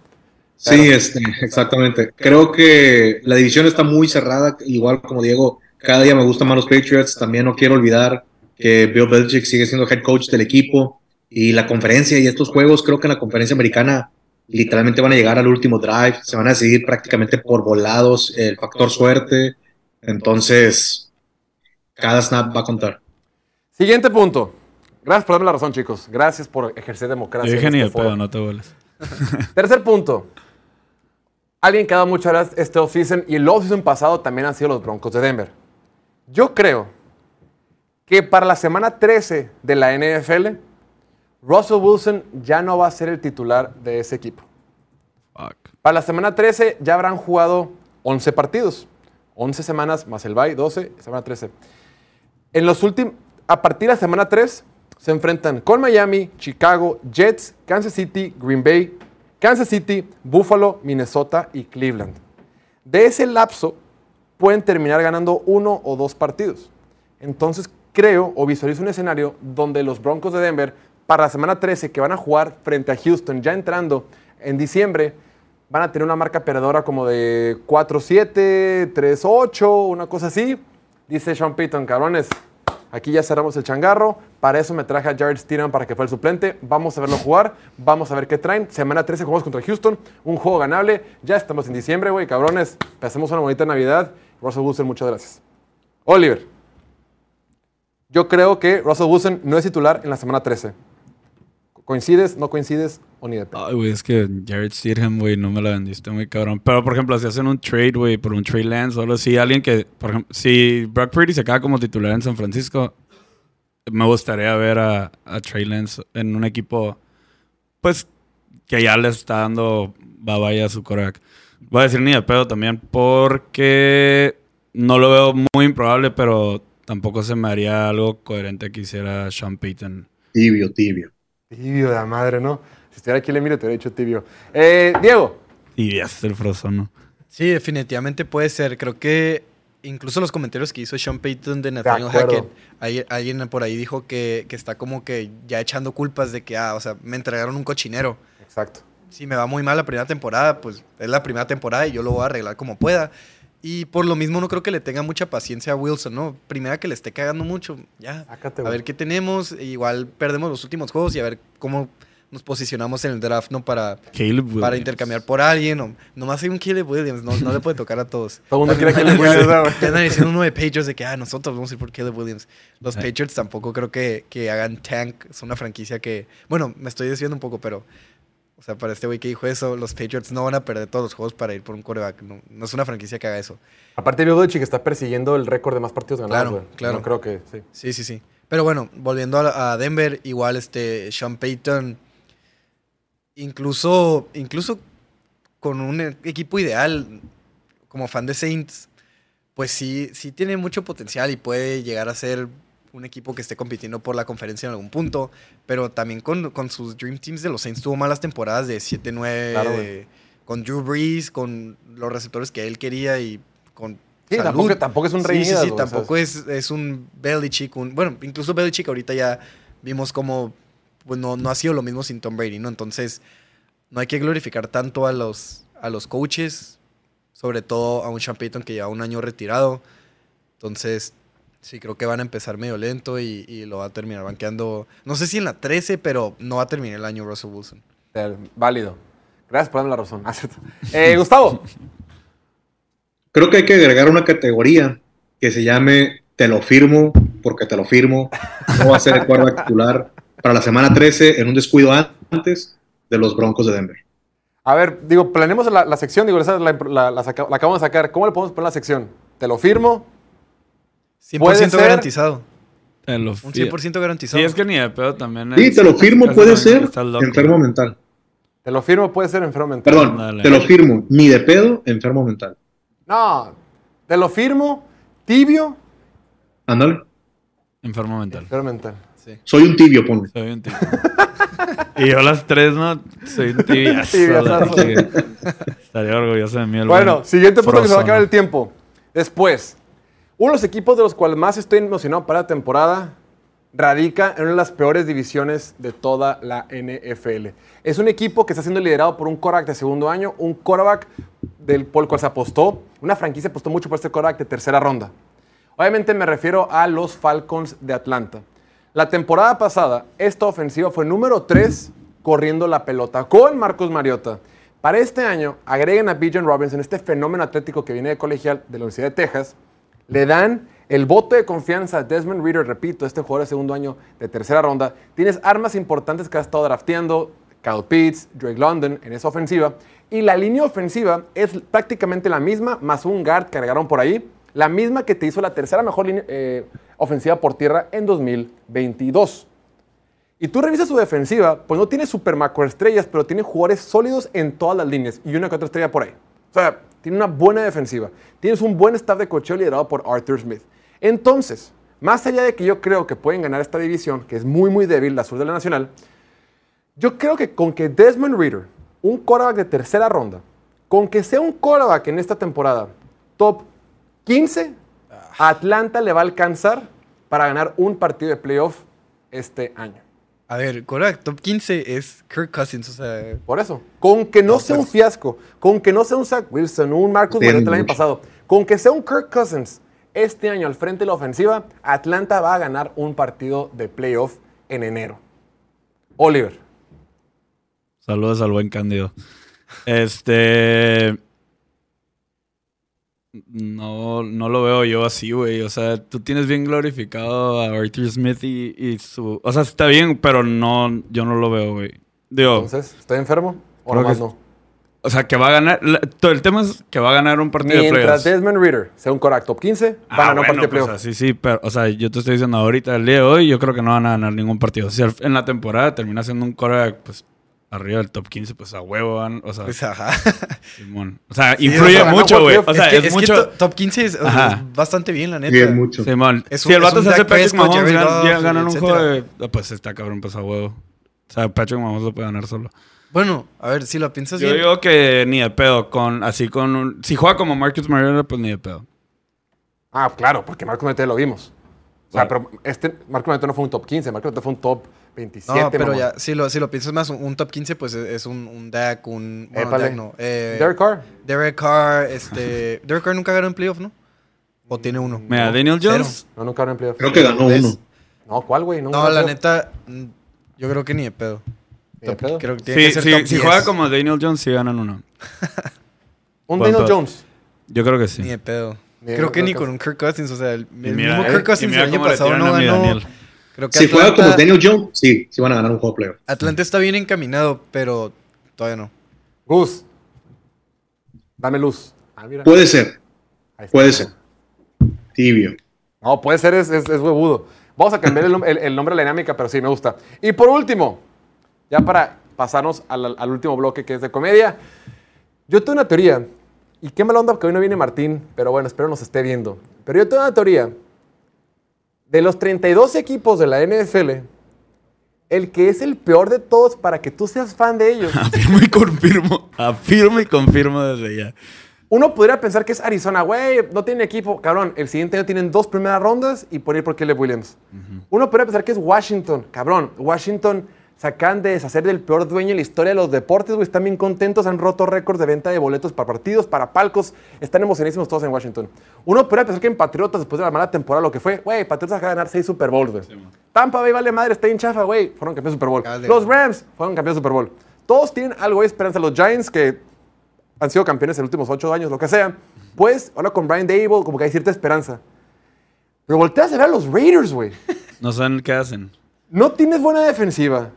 S2: Sí, este, exactamente. Creo que la división está muy cerrada, igual como Diego, cada día me gustan más los Patriots, también no quiero olvidar que Bill Belichick sigue siendo head coach del equipo y la conferencia y estos juegos, creo que en la conferencia americana literalmente van a llegar al último drive, se van a decidir prácticamente por volados, el factor suerte, entonces cada snap va a contar.
S1: Siguiente punto. Gracias por darme la razón, chicos. Gracias por ejercer democracia.
S6: Yo dije ni
S1: este
S6: pedo, no te.
S1: Tercer punto. Alguien que ha dado muchas horas este offseason y el offseason pasado también han sido los Broncos de Denver. Yo creo que para la semana 13 de la NFL, Russell Wilson ya no va a ser el titular de ese equipo.
S6: Fuck.
S1: Para la semana 13 ya habrán jugado 11 partidos. 11 semanas más el bye, 12, semana 13. En los últimos, a partir de la semana 3, se enfrentan con Miami, Chicago, Jets, Kansas City, Green Bay, Kansas City, Buffalo, Minnesota y Cleveland. De ese lapso pueden terminar ganando uno o dos partidos. Entonces creo o visualizo un escenario donde los Broncos de Denver para la semana 13 que van a jugar frente a Houston ya entrando en diciembre van a tener una marca perdedora como de 4-7, 3-8, una cosa así. Dice Sean Payton, cabrones, aquí ya cerramos el changarro. Para eso me traje a Jared Stidham para que fuera el suplente. Vamos a verlo jugar, vamos a ver qué traen. Semana 13 jugamos contra Houston, un juego ganable. Ya estamos en diciembre, güey, cabrones. Pasemos una bonita Navidad. Russell Wilson, muchas gracias. Oliver, yo creo que Russell Wilson no es titular en la semana 13. ¿Coincides, no coincides o ni de pedo?
S6: Ay, güey, es que Jared Stidham, güey, no me la vendiste muy cabrón. Pero, por ejemplo, si hacen un trade, güey, por un Trey Lance o algo así, alguien que, por ejemplo, si Brock Purdy se queda como titular en San Francisco, me gustaría ver a, a Trey Lance en un equipo, pues, que ya le está dando babaya a su coreback. Voy a decir ni de pedo también porque no lo veo muy improbable, pero tampoco se me haría algo coherente que hiciera Sean Payton.
S2: Tibio, tibio.
S1: Tibio de la madre, ¿no? Si estuviera aquí, le mire, te hubiera dicho tibio. Eh, Diego,
S6: es el frozono.
S4: Sí, definitivamente puede ser. Creo que incluso los comentarios que hizo Sean Payton de Nathaniel. Hackett, ahí- alguien por ahí dijo que, que está como que ya echando culpas de que, ah, o sea, me entregaron un cochinero.
S1: exacto.
S4: Si me va muy mal la primera temporada, pues es la primera temporada y yo lo voy a arreglar como pueda. Y por lo mismo no creo que le tenga mucha paciencia a Wilson, ¿no? Primera que le esté cagando mucho, ya.
S1: Sácate,
S4: A ver qué tenemos. Igual perdemos los últimos juegos y a ver cómo nos posicionamos en el draft, ¿no? Para,
S6: Caleb
S4: para intercambiar por alguien. O, nomás hay un Caleb Williams, no, no le puede tocar a todos.
S1: Todo el mundo quiere que le Williams, güey.
S4: Ya andan diciendo uno de Patriots de que ah, nosotros vamos a ir por Caleb Williams. Los
S6: Eh.
S4: Patriots tampoco creo que, que hagan tank. Es una franquicia que. Bueno, me estoy desviando un poco, pero. O sea, para este güey que dijo eso, los Patriots no van a perder todos los juegos para ir por un coreback. No, no es una franquicia que haga eso.
S1: Aparte, Belichick está persiguiendo el récord de más partidos ganados,
S4: Claro,
S1: güey.
S4: claro.
S1: No creo que, sí.
S4: Sí, sí, sí. Pero bueno, volviendo a, Denver, igual este Sean Payton, incluso, incluso con un equipo ideal, como fan de Saints, pues sí, sí tiene mucho potencial y puede llegar a ser un equipo que esté compitiendo por la conferencia en algún punto, pero también con, con sus Dream Teams de los Saints tuvo malas temporadas de 7-9,
S1: Claro,
S4: de-
S1: güey.
S4: con Drew Brees, con los receptores que él quería y con
S1: Sí, tampoco, tampoco es un rey
S4: Sí, sí,
S1: o sea,
S4: tampoco es, es un Belichick. Un, bueno, incluso Belichick ahorita ya vimos como pues, no, no ha sido lo mismo sin Tom Brady, ¿no? Entonces, no hay que glorificar tanto a los, a los coaches, sobre todo a un Sean Payton que lleva un año retirado. Entonces, sí, creo que van a empezar medio lento y, y lo va a terminar banqueando. No sé si en la 13, pero no va a terminar el año Russell Wilson.
S1: Válido. Gracias por darme la razón. Ah. Eh, Gustavo,
S2: Creo que hay que agregar una categoría que se llame Te lo firmo porque te lo firmo. No va a ser el quarterback titular para la semana 13 en un descuido antes de los Broncos de Denver.
S1: a ver, digo, planeemos la, la sección, digo, esa la, la- la saca- la acabamos de sacar. ¿Cómo le podemos poner la sección? Te lo firmo.
S4: 100%
S1: Puede ser-
S4: garantizado. Un
S6: fi-
S4: 100% garantizado.
S6: Sí, es que ni de pedo también.
S2: Sí, te lo firmo, puede ser enfermo mental.
S1: Te lo firmo, puede ser enfermo mental.
S2: Perdón, te lo firmo, ni de pedo, enfermo mental.
S1: No, te lo firmo, tibio,
S2: Ándale,
S6: Enfermo mental.
S1: enfermo mental.
S4: Sí.
S2: soy un tibio, ponle.
S6: Soy un tibio. y yo las tres, ¿no? Soy un tibiazo. Chica. Estaría orgulloso de mí. el
S1: Bueno,
S6: buen
S1: siguiente punto que se va a acabar el tiempo. Después, uno de los equipos de los cuales más estoy emocionado para la temporada radica en una de las peores divisiones de toda la NFL. Es un equipo que está siendo liderado por un quarterback de segundo año, un quarterback del, por el cual se apostó, una franquicia apostó mucho por este quarterback de tercera ronda. Obviamente me refiero a los Falcons de Atlanta. La temporada pasada, esta ofensiva fue número 3 corriendo la pelota con Marcos Mariota. Para este año, agreguen a Bijan Robinson, este fenómeno atlético que viene de colegial de la Universidad de Texas. Le dan el voto de confianza a Desmond Reader, repito, este jugador de segundo año de tercera ronda. Tienes armas importantes que has estado drafteando, Kyle Pitts, Drake London en esa ofensiva. Y la línea ofensiva es prácticamente la misma, más un guard que agregaron por ahí. La misma que te hizo la tercera mejor eh, ofensiva por tierra en 2022. Y tú revisas su defensiva, pues no tiene super macroestrellas, pero tiene jugadores sólidos en todas las líneas y una que otra estrella por ahí. O sea, tiene una buena defensiva. Tienes un buen staff de cocheo liderado por Arthur Smith. Entonces, más allá de que yo creo que pueden ganar esta división, que es muy, muy débil, la sur de la Nacional, yo creo que con que Desmond Reader, un quarterback de tercera ronda, con que sea un quarterback en esta temporada top 15, a Atlanta le va a alcanzar para ganar un partido de playoff este año.
S4: A ver, correcto, top 15 es Kirk Cousins, o sea,
S1: Por eso, con que no sea un fiasco, con que no sea un Zach Wilson, un Marcus Mariota el año pasado, con que sea un Kirk Cousins este año al frente de la ofensiva, Atlanta va a ganar un partido de playoff en enero. Oliver.
S6: Saludos al buen Cándido. Este. No, no lo veo yo así, güey. O sea, tú tienes bien glorificado a Arthur Smith y, y su. O sea, está bien, pero no, yo no lo veo, güey. Digo,
S1: Entonces, ¿estoy enfermo? ¿O nomás
S6: que-
S1: no?
S6: o sea, que va a ganar. todo el tema es que va a ganar un partido de
S1: Mientras
S6: playoffs.
S1: Desmond Reader sea un Korak top 15, van a
S6: Ah,
S1: ganar un partido de
S6: pues
S1: playoff.
S6: así sí, pero, o sea, yo te estoy diciendo ahorita, el día de hoy, yo creo que no van a ganar ningún partido. Si al- en la temporada termina siendo un core, pues, arriba del top 15, pues a huevo van, o sea,
S4: pues ajá.
S6: Simón. O sea,
S1: Sí,
S6: influye
S1: o sea,
S6: mucho, güey. O sea,
S4: es que, es
S6: mucho.
S4: to- top 15 es, o sea,
S6: Ajá.
S4: es bastante bien, la neta.
S2: Bien, mucho.
S6: Simón.
S4: Es
S6: si
S4: un-
S6: el vato se hace Patrick Mahomes,
S4: Jared
S6: gan-
S4: Goff,
S6: ya ganan un
S4: etcétera.
S6: juego de... ah, Pues está cabrón, pues a huevo. O sea, Patrick Mahomes lo puede ganar solo.
S4: Bueno, a ver, si lo piensas
S6: Yo
S4: bien.
S6: digo que ni de pedo, con, así con un... Si juega como Marcus Mariota, pues ni de pedo.
S1: Ah, claro, porque Marcus Mariota lo vimos. O sea, pero este Marcus Mariota no fue un top 15, Marcus Mariota fue un top 27.
S4: no, pero ya, si lo, si lo piensas más, un, un top 15, pues es, es un, un Dak, un. Bueno, no. Eh,
S1: Derek Carr.
S4: Derek Carr, este. Derek Carr nunca ganó en playoff, ¿no? O tiene uno.
S6: Mira, Daniel
S4: Cero.
S6: Jones...
S1: No, nunca ganó en playoff.
S2: Creo que ganó
S4: ¿Ves?
S2: uno.
S1: No, ¿cuál, güey?
S4: No, la neta, mm, yo creo que ni de pedo.
S1: Ni de
S4: Top-
S1: pedo.
S4: Creo que tiene
S6: Sí,
S4: que ser
S6: sí,
S4: top
S6: si
S4: 10.
S6: juega como Daniel Jones, sí ganan uno.
S1: Un Daniel Jones.
S6: Yo creo que sí.
S4: Ni de pedo.
S1: Ni de
S4: creo que ni con un Kirk Cousins, o sea, el,
S6: Y
S4: el
S6: mira,
S4: mismo
S6: eh,
S4: Kirk
S6: y
S4: Cousins el año pasado no ganó.
S6: Daniel.
S4: Creo que
S2: Si juega como Daniel Jones, sí, sí van a ganar un juego playoff.
S4: Atlanta está bien encaminado, pero todavía no.
S1: Gus. Dame luz. Ah, mira.
S2: Puede ser, puede ser. Tibio.
S1: No, puede ser, es, es, es huevudo. Vamos a cambiar el, nom- el- el nombre de la dinámica, pero sí, me gusta. Y por último, ya para pasarnos al, al último bloque que es de comedia, yo tengo una teoría, y qué mala onda que hoy no viene Martín, pero bueno, espero nos esté viendo. Pero yo tengo una teoría, de los 32 equipos de la NFL, el que es el peor de todos para que tú seas fan de ellos.
S6: Afirmo y confirmo. Afirmo y confirmo desde ya.
S1: Uno podría pensar que es Arizona, güey, no tiene equipo. Cabrón, el siguiente año tienen dos primeras rondas y por ir por Caleb Williams. Uno podría pensar que es Washington. Cabrón, Washington se acaban de deshacer del peor dueño en la historia de los deportes, güey. Están bien contentos, han roto récords de venta de boletos para partidos, para palcos. Están emocionísimos todos en Washington. Uno podría pensar que en Patriotas, después de la mala temporada, lo que fue, güey, Patriotas acaba de ganar seis Super Bowls, güey. Tampa Bay vale madre, está en chafa, güey. Fueron campeones de Super Bowl. Los. Rams fueron campeones de Super Bowl. Todos tienen algo de esperanza. Los Giants, que han sido campeones en los últimos ocho años, lo que sea, pues ahora con Brian Dable, como que hay cierta esperanza. Pero volteas a ver a los Raiders, güey.
S6: No saben qué hacen.
S1: No tienes buena defensiva.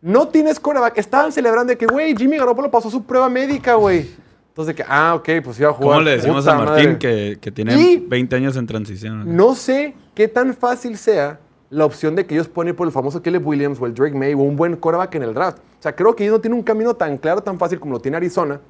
S1: No tienes coreback. Estaban celebrando de que, güey, Jimmy Garoppolo pasó su prueba médica, güey. Entonces, de que, ah, ok, pues iba a jugar.
S6: ¿Cómo le decimos
S1: Puta
S6: a Martín que, que tiene
S1: Y-
S6: 20 años en transición?
S1: No sé qué tan fácil sea la opción de que ellos ponen por el famoso Caleb Williams o el Drake May o un buen coreback en el draft. O sea, creo que ellos no tienen un camino tan claro, tan fácil como lo tiene Arizona.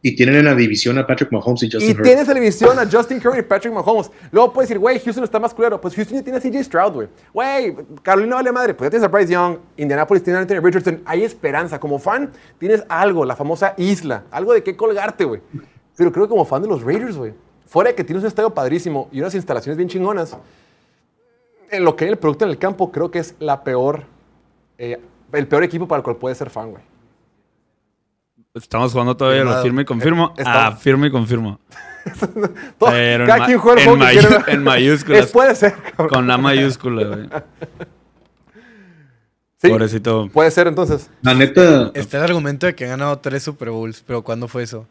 S2: Y tienen en la división a Patrick Mahomes y Justin
S1: Y
S2: Herbert.
S1: tienes televisión a Justin Curry y Patrick Mahomes. Luego puedes decir, güey, Houston está más culero. Pues Houston ya tiene a CJ Stroud, güey. Güey, Carolina vale madre. Pues ya tienes a Bryce Young. Indianapolis tiene a Anthony Richardson. Hay esperanza. Como fan, tienes algo, la famosa isla. Algo de qué colgarte, güey. Pero creo que como fan de los Raiders, güey. Fuera de que tienes un estadio padrísimo y unas instalaciones bien chingonas. En lo que hay el producto en el campo, creo que es la peor, eh, el peor equipo para el cual puedes ser fan, güey.
S6: Estamos jugando todavía lo
S4: Firmado.
S6: firme y confirmo.
S1: Eh, estamos-
S6: Ah, firme y confirmo.
S1: Todo-
S6: Pero en
S1: cada
S6: ma-
S1: quien juega el
S6: en
S1: quiere.
S6: en mayúsculas.
S1: Es, puede ser, cabrón.
S6: Con la mayúscula, güey.
S1: Sí,
S6: Pobrecito.
S1: puede ser entonces.
S2: La neta,
S4: Está el argumento de que ha ganado tres Super Bowls, pero ¿cuándo fue eso?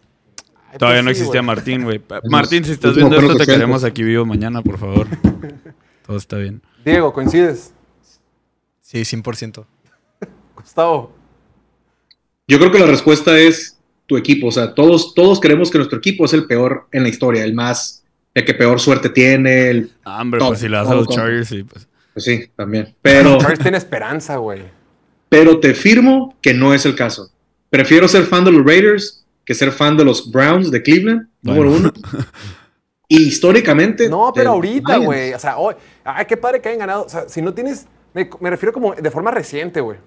S1: Ay,
S6: Todavía
S1: pues
S6: no
S1: sí,
S6: existía. Martín, güey. Martín, si estás viendo esto, te
S2: que
S6: queremos aquí vivo mañana, por favor. Todo está bien.
S1: Diego, ¿coincides?
S4: Sí, 100%.
S1: Gustavo.
S2: Yo creo que la respuesta es tu equipo. O sea, todos, todos queremos que nuestro equipo es el peor en la historia, el más, el que peor suerte tiene. El,
S6: Ah, hombre, pues si le das a los. Chargers, sí, pues.
S2: pues sí, también. Pero,
S1: Chargers tiene esperanza, güey.
S2: pero te firmo que no es el caso. Prefiero ser fan de los Raiders que ser fan de los Browns de Cleveland,
S6: Bueno.
S2: número uno. Y históricamente.
S1: No, pero ahorita, güey. O sea, hoy, ay, qué padre que hayan ganado. O sea, si no tienes. Me, me refiero como de forma reciente, güey.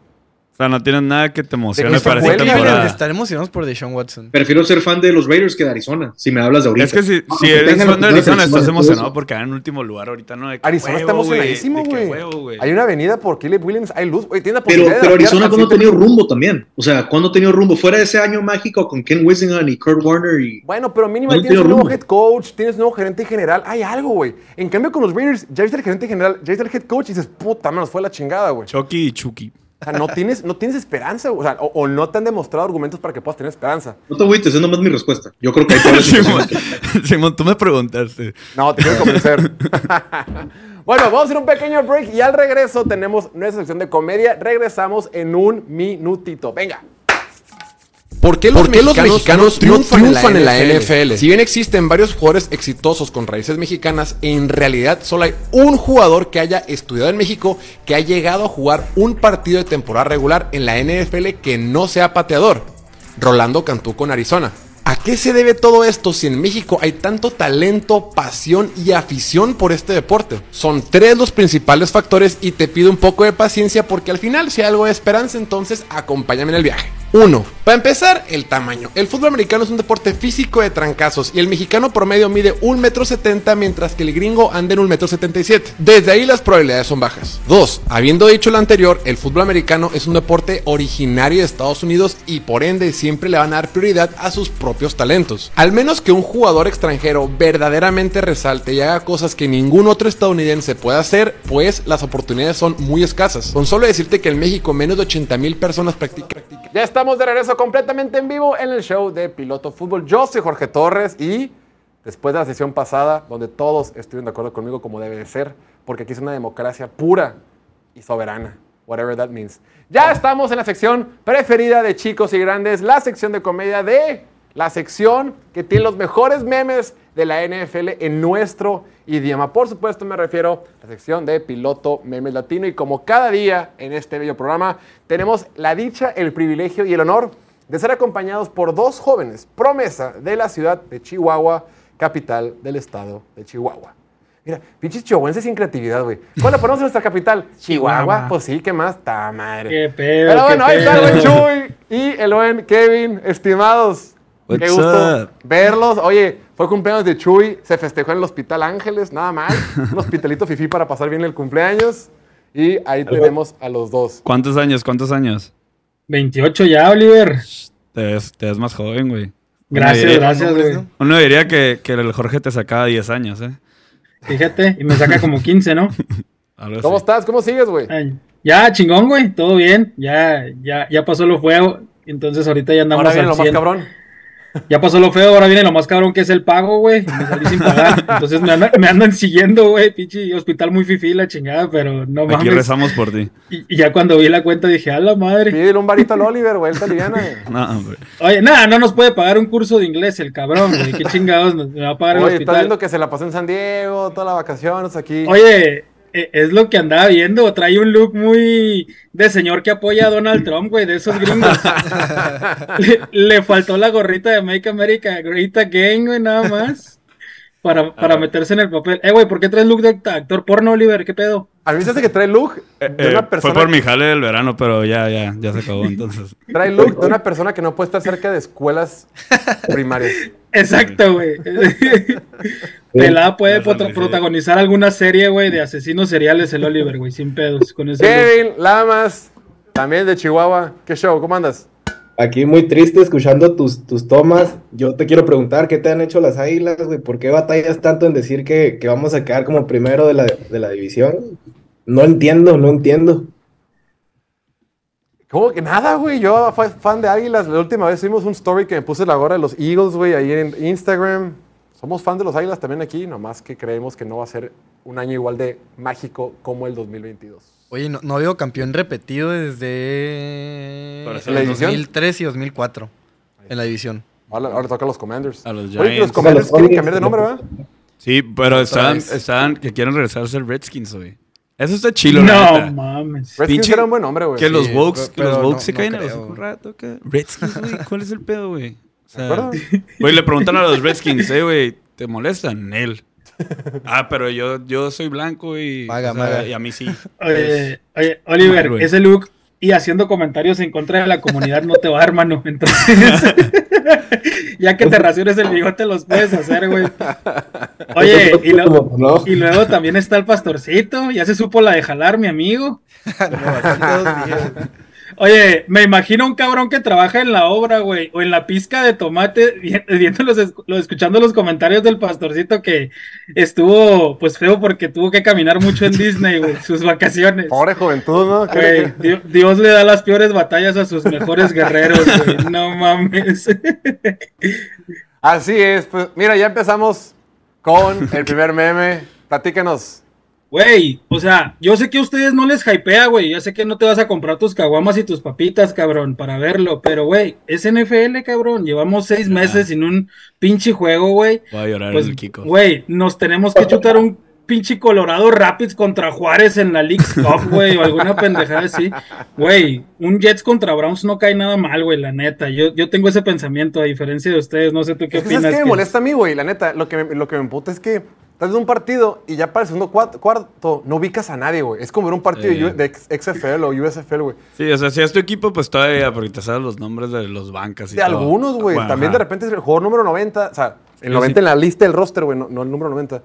S6: O sea, no tienes nada que te emocione
S1: se
S6: para esta
S4: de
S6: temporada.
S4: estar emocionados por Deshaun Watson.
S2: Prefiero ser fan de los Raiders que de Arizona, si me hablas de ahorita.
S6: Es que si,
S2: No,
S6: si
S2: que
S6: eres fan de Arizona, estás
S2: de
S6: emocionado porque en último lugar ahorita, ¿no? De que
S1: Arizona está
S6: huevo,
S1: emocionadísimo,
S6: de
S1: güey. Hay una avenida por Caleb Williams, hay luz, güey. Tiene la
S2: Pero,
S1: posibilidad de
S2: pero Arizona cuando ha tenido rumbo también. O sea, cuando ha tenido rumbo. Fuera de ese año mágico con Ken Wisingham y Kurt Warner y...
S1: Bueno, pero mínimo tienes un nuevo
S2: rumbo.
S1: head coach, tienes un nuevo gerente general. Hay algo, güey. En cambio, con los Raiders, ya viste el gerente general, ya viste el head coach y dices, puta, manos, fue la chingada, güey.
S6: Chucky y Chucky.
S1: O sea, no tienes, no tienes esperanza, o, sea, o, o no te han demostrado argumentos para que puedas tener esperanza.
S2: No te agüites, es nomás mi respuesta. Yo creo que hay peores
S6: Simón. Simón, tú me preguntaste.
S1: No, te quiero convencer. bueno, vamos a hacer un pequeño break y al regreso tenemos nuestra sección de comedia. Regresamos en un minutito. Venga.
S5: ¿Por qué los,
S1: ¿Por qué los
S5: mexicanos,
S1: mexicanos
S5: no triunfan, en,
S1: en
S5: la,
S1: la
S5: NFL? Si bien existen varios jugadores exitosos con raíces mexicanas, en realidad solo hay un jugador que haya estudiado en México que ha llegado a jugar un partido de temporada regular en la NFL que no sea pateador. Rolando Cantú con Arizona. ¿A qué se debe todo esto si en México hay tanto talento, pasión y afición por este deporte? Son tres los principales factores y te pido un poco de paciencia porque al final si hay algo de esperanza entonces acompáñame en el viaje. 1. Para empezar, el tamaño. El fútbol americano es un deporte físico de trancazos y el mexicano promedio mide 1,70 m mientras que el gringo anda en 1,77 m. Desde ahí las probabilidades son bajas. 2. Habiendo dicho lo anterior, el fútbol americano es un deporte originario de Estados Unidos y por ende siempre le van a dar prioridad a sus propios talentos. Al menos que un jugador extranjero verdaderamente resalte y haga cosas que ningún otro estadounidense pueda hacer, pues las oportunidades son muy escasas. Con solo decirte que en México menos de 80 mil personas practican. Ya estamos de regreso completamente en vivo en el show de Piloto Fútbol. Yo soy Jorge Torres y después de la sesión pasada, donde todos estuvieron de acuerdo conmigo como debe de ser, porque aquí es una democracia pura y soberana, whatever that means. Ya estamos en la sección preferida de chicos y grandes, la sección de comedia de la sección que tiene los mejores memes de la NFL en nuestro idioma. Por supuesto me refiero a la sección de piloto memes latino y como cada día en este bello programa tenemos la dicha, el privilegio y el honor de ser acompañados por dos jóvenes promesa de la ciudad de Chihuahua, capital del estado de Chihuahua. Mira, pinches chihuahuenses sin creatividad, güey. ¿Cuál le ponemos en nuestra capital? Chihuahua.
S8: Chihuahua.
S1: Pues sí, ¿qué más? Ta madre.
S8: Qué pedo,
S1: Pero bueno, ahí está el buen. Chuy y el buen Kevin, estimados. Qué
S6: What's
S1: gusto
S6: up?
S1: verlos. Oye, fue cumpleaños de Chuy, se festejó en el Hospital Ángeles, nada mal. Un hospitalito fifí para pasar bien el cumpleaños. Y ahí tenemos a los dos.
S6: ¿Cuántos años? ¿Cuántos años?
S8: 28 ya, Oliver.
S6: Te ves, te ves más joven, güey.
S8: Gracias,
S6: diría-
S8: gracias, güey.
S4: ¿no?
S6: Uno diría que, que el Jorge te sacaba 10 años, ¿eh?
S8: Fíjate, y me saca como 15, ¿no?
S1: ¿Cómo estás? ¿Cómo sigues, güey?
S8: Ya, chingón, güey, todo bien. Ya, ya, ya pasó lo feo. Entonces ahorita ya andamos
S1: Ahora viene
S8: al
S1: lo más
S8: 100.
S1: cabrón.
S8: Ya pasó lo feo, ahora viene lo más cabrón que es el pago, güey. Me salí sin pagar. Entonces me, andan- me andan siguiendo, güey. Pinche hospital muy fifí la chingada, pero no
S6: Aquí
S8: mames.
S6: rezamos por ti.
S8: Y, y ya cuando vi la cuenta dije, a la madre.
S1: Pídele un varito al Oliver, güey, te aliviana.
S6: No, hombre.
S8: Oye, nada, no nos puede pagar un curso de inglés el cabrón, güey. Qué chingados nos me va a pagar el
S1: Oye, estás
S8: hospital.
S1: viendo que se la pasó en San Diego, todas las vacaciones aquí.
S8: Oye, es lo que andaba viendo. Trae un look muy de señor que apoya a Donald Trump, güey, de esos gringos. le, le faltó la gorrita de Make America Great Again, güey, nada más. Para, para meterse en el papel. Eh, güey, ¿por qué traes look de act- actor porno, Oliver? ¿Qué pedo?
S1: A mí se hace que trae look de
S6: Eh,
S1: una
S6: fue
S1: persona.
S6: por mi jale del verano, pero ya, ya, ya se acabó entonces.
S1: Trae look de una persona que no puede estar cerca de escuelas primarias.
S8: Exacto, güey. Pelada puede protagonizar alguna serie, güey, de asesinos seriales, el Oliver, güey, sin pedos. Con ese.
S1: Kevin Lamas, también de Chihuahua. ¿Qué show? ¿Cómo andas?
S9: Aquí muy triste escuchando tus, tus tomas. Yo te quiero preguntar, ¿qué te han hecho las águilas, güey? ¿Por qué batallas tanto en decir que, que vamos a quedar como primero de la, de la división? No entiendo, no entiendo.
S1: ¿Cómo que nada, güey? Yo fui fan de Águilas. La última vez hicimos un story que me puse la gorra de los Eagles, güey, ahí en Instagram. Somos fan de los Águilas también aquí, nomás que creemos que no va a ser un año igual de mágico como el 2022.
S4: Oye, no, no veo campeón repetido desde
S1: división.
S4: 2003 y 2004 en la división.
S1: Ahora, ahora toca a los Commanders.
S6: A los
S1: Oye, que los
S6: Giants.
S1: Commanders quieren
S9: Giants.
S1: cambiar de nombre, ¿verdad?
S6: Sí, pero
S4: vez.
S6: estaban que quieren regresar a ser Redskins, güey. Eso está chilo,
S8: No
S6: la
S8: mames.
S1: Redskins
S6: Pinche-
S1: era un buen nombre, güey.
S6: Que los Bucks, que los
S4: no-
S6: Bucks se
S4: no
S6: caen a los un rato, ¿qué? Redskins, güey, ¿cuál es el pedo, güey? O sea, güey, le preguntan a los Redskins, eh, güey, ¿Te molesta? En él. ah, pero yo, yo soy blanco y,
S4: Maga,
S6: o sea,
S4: maga.
S6: y a mí sí.
S8: Oye, oye, Oliver,
S6: Mal, güey.
S8: ese look y haciendo comentarios en contra de la comunidad no te va, hermano. Entonces, ya que te raciones el bigote, los puedes hacer, güey. Oye, y,
S9: no.
S8: y luego también está el pastorcito. Ya se supo la de jalar, mi amigo.
S4: Días.
S8: Oye, me imagino un cabrón que trabaja en la obra, güey, o en la pizca de tomate, vi- viendo los, esc- lo- escuchando los comentarios del pastorcito que estuvo, pues feo porque tuvo que caminar mucho en Disney, güey, sus vacaciones.
S1: Pobre juventud, ¿no? ¿Qué-
S8: Güey, Dios le da las peores batallas a sus mejores guerreros, güey. No mames.
S1: Así es, pues mira, ya empezamos con el primer meme. Platícanos.
S8: Güey, o sea, yo sé que a ustedes no les hypea, güey. Yo sé que no te vas a comprar tus caguamas y tus papitas, cabrón, para verlo. Pero, güey, es NFL, cabrón. Llevamos seis meses sin un pinche juego, güey.
S6: Voy a llorar
S8: Pues,
S6: en el Kiko.
S8: güey, nos tenemos que chutar un pinche Colorado Rapids contra Juárez en la League Cup, güey, o alguna pendejada así. Güey, un Jets contra Browns no cae nada mal, güey, la neta. Yo, yo tengo ese pensamiento, a diferencia de ustedes. No sé tú qué
S1: Es que,
S8: opinas.
S1: ¿Sabes qué me
S8: que-
S1: molesta a mí, güey? La neta, lo que me, lo que me emputa es que estás viendo un partido y ya para el segundo cuarto no ubicas a nadie, güey. Es como ver un partido
S6: Sí.
S1: de XFL o USFL, güey.
S6: Sí, o sea, si es tu equipo, pues todavía, porque te sabes los nombres de los bancas y
S1: De
S6: todo.
S1: algunos, güey.
S6: Bueno,
S1: También
S6: ajá.
S1: de repente es el jugador número 90. O sea, el
S6: Sí,
S1: 90
S6: sí.
S1: en la lista del roster, güey, no, no el número 90.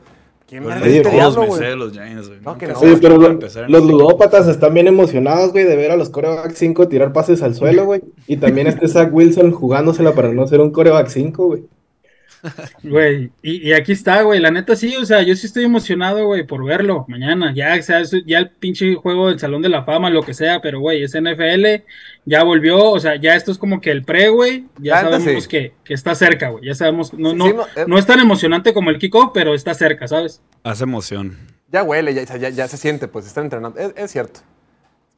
S1: ¿Quién
S6: Pues
S1: este
S6: me de los Giants, güey.
S1: No, que no.
S9: Oye, pero lo-
S6: en
S9: los ludópatas están bien emocionados, güey, de ver a los coreback 5 tirar pases al suelo, güey. Y también este Zach Wilson jugándosela para no ser un coreback 5, güey.
S8: Güey, y, y aquí está, güey, la neta sí, o sea, yo sí estoy emocionado, güey, por verlo mañana, ya, o sea, eso- ya el pinche juego del Salón de la Fama, lo que sea, pero, güey, es NFL, ya volvió, o sea, ya esto es como que el pre, güey, ya sabemos
S1: sí.
S8: que, que está cerca, güey, ya sabemos, no, no,
S1: sí, no, eh.
S8: no es tan emocionante como el kickoff, pero está cerca, ¿sabes?
S6: Hace emoción.
S1: Ya huele, ya, ya, ya se siente, pues están entrenando. Es, es cierto.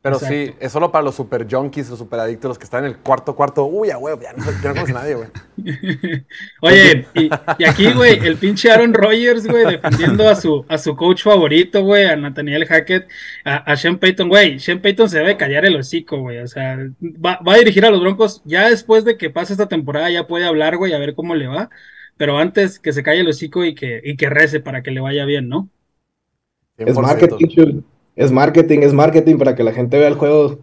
S1: Pero sí, es solo para los super junkies, los super adictos, los que están en el cuarto cuarto. Uy, a huevo, ya no, ya no conoce a nadie, güey.
S8: Oye, y, y aquí, güey, el pinche Aaron Rodgers, güey, defendiendo a su, a su coach favorito, güey, a Nathaniel Hackett, a, a Sean Payton, güey, Sean Payton se debe callar el hocico, güey, o sea, va, va a dirigir a los Broncos, ya después de que pase esta temporada ya puede hablar, güey, a ver cómo le va, pero antes que se calle el hocico y que, y que rece para que le vaya bien, ¿no?
S9: Es
S1: 100%.
S9: marketing. Es marketing, es marketing para que la gente vea el juego.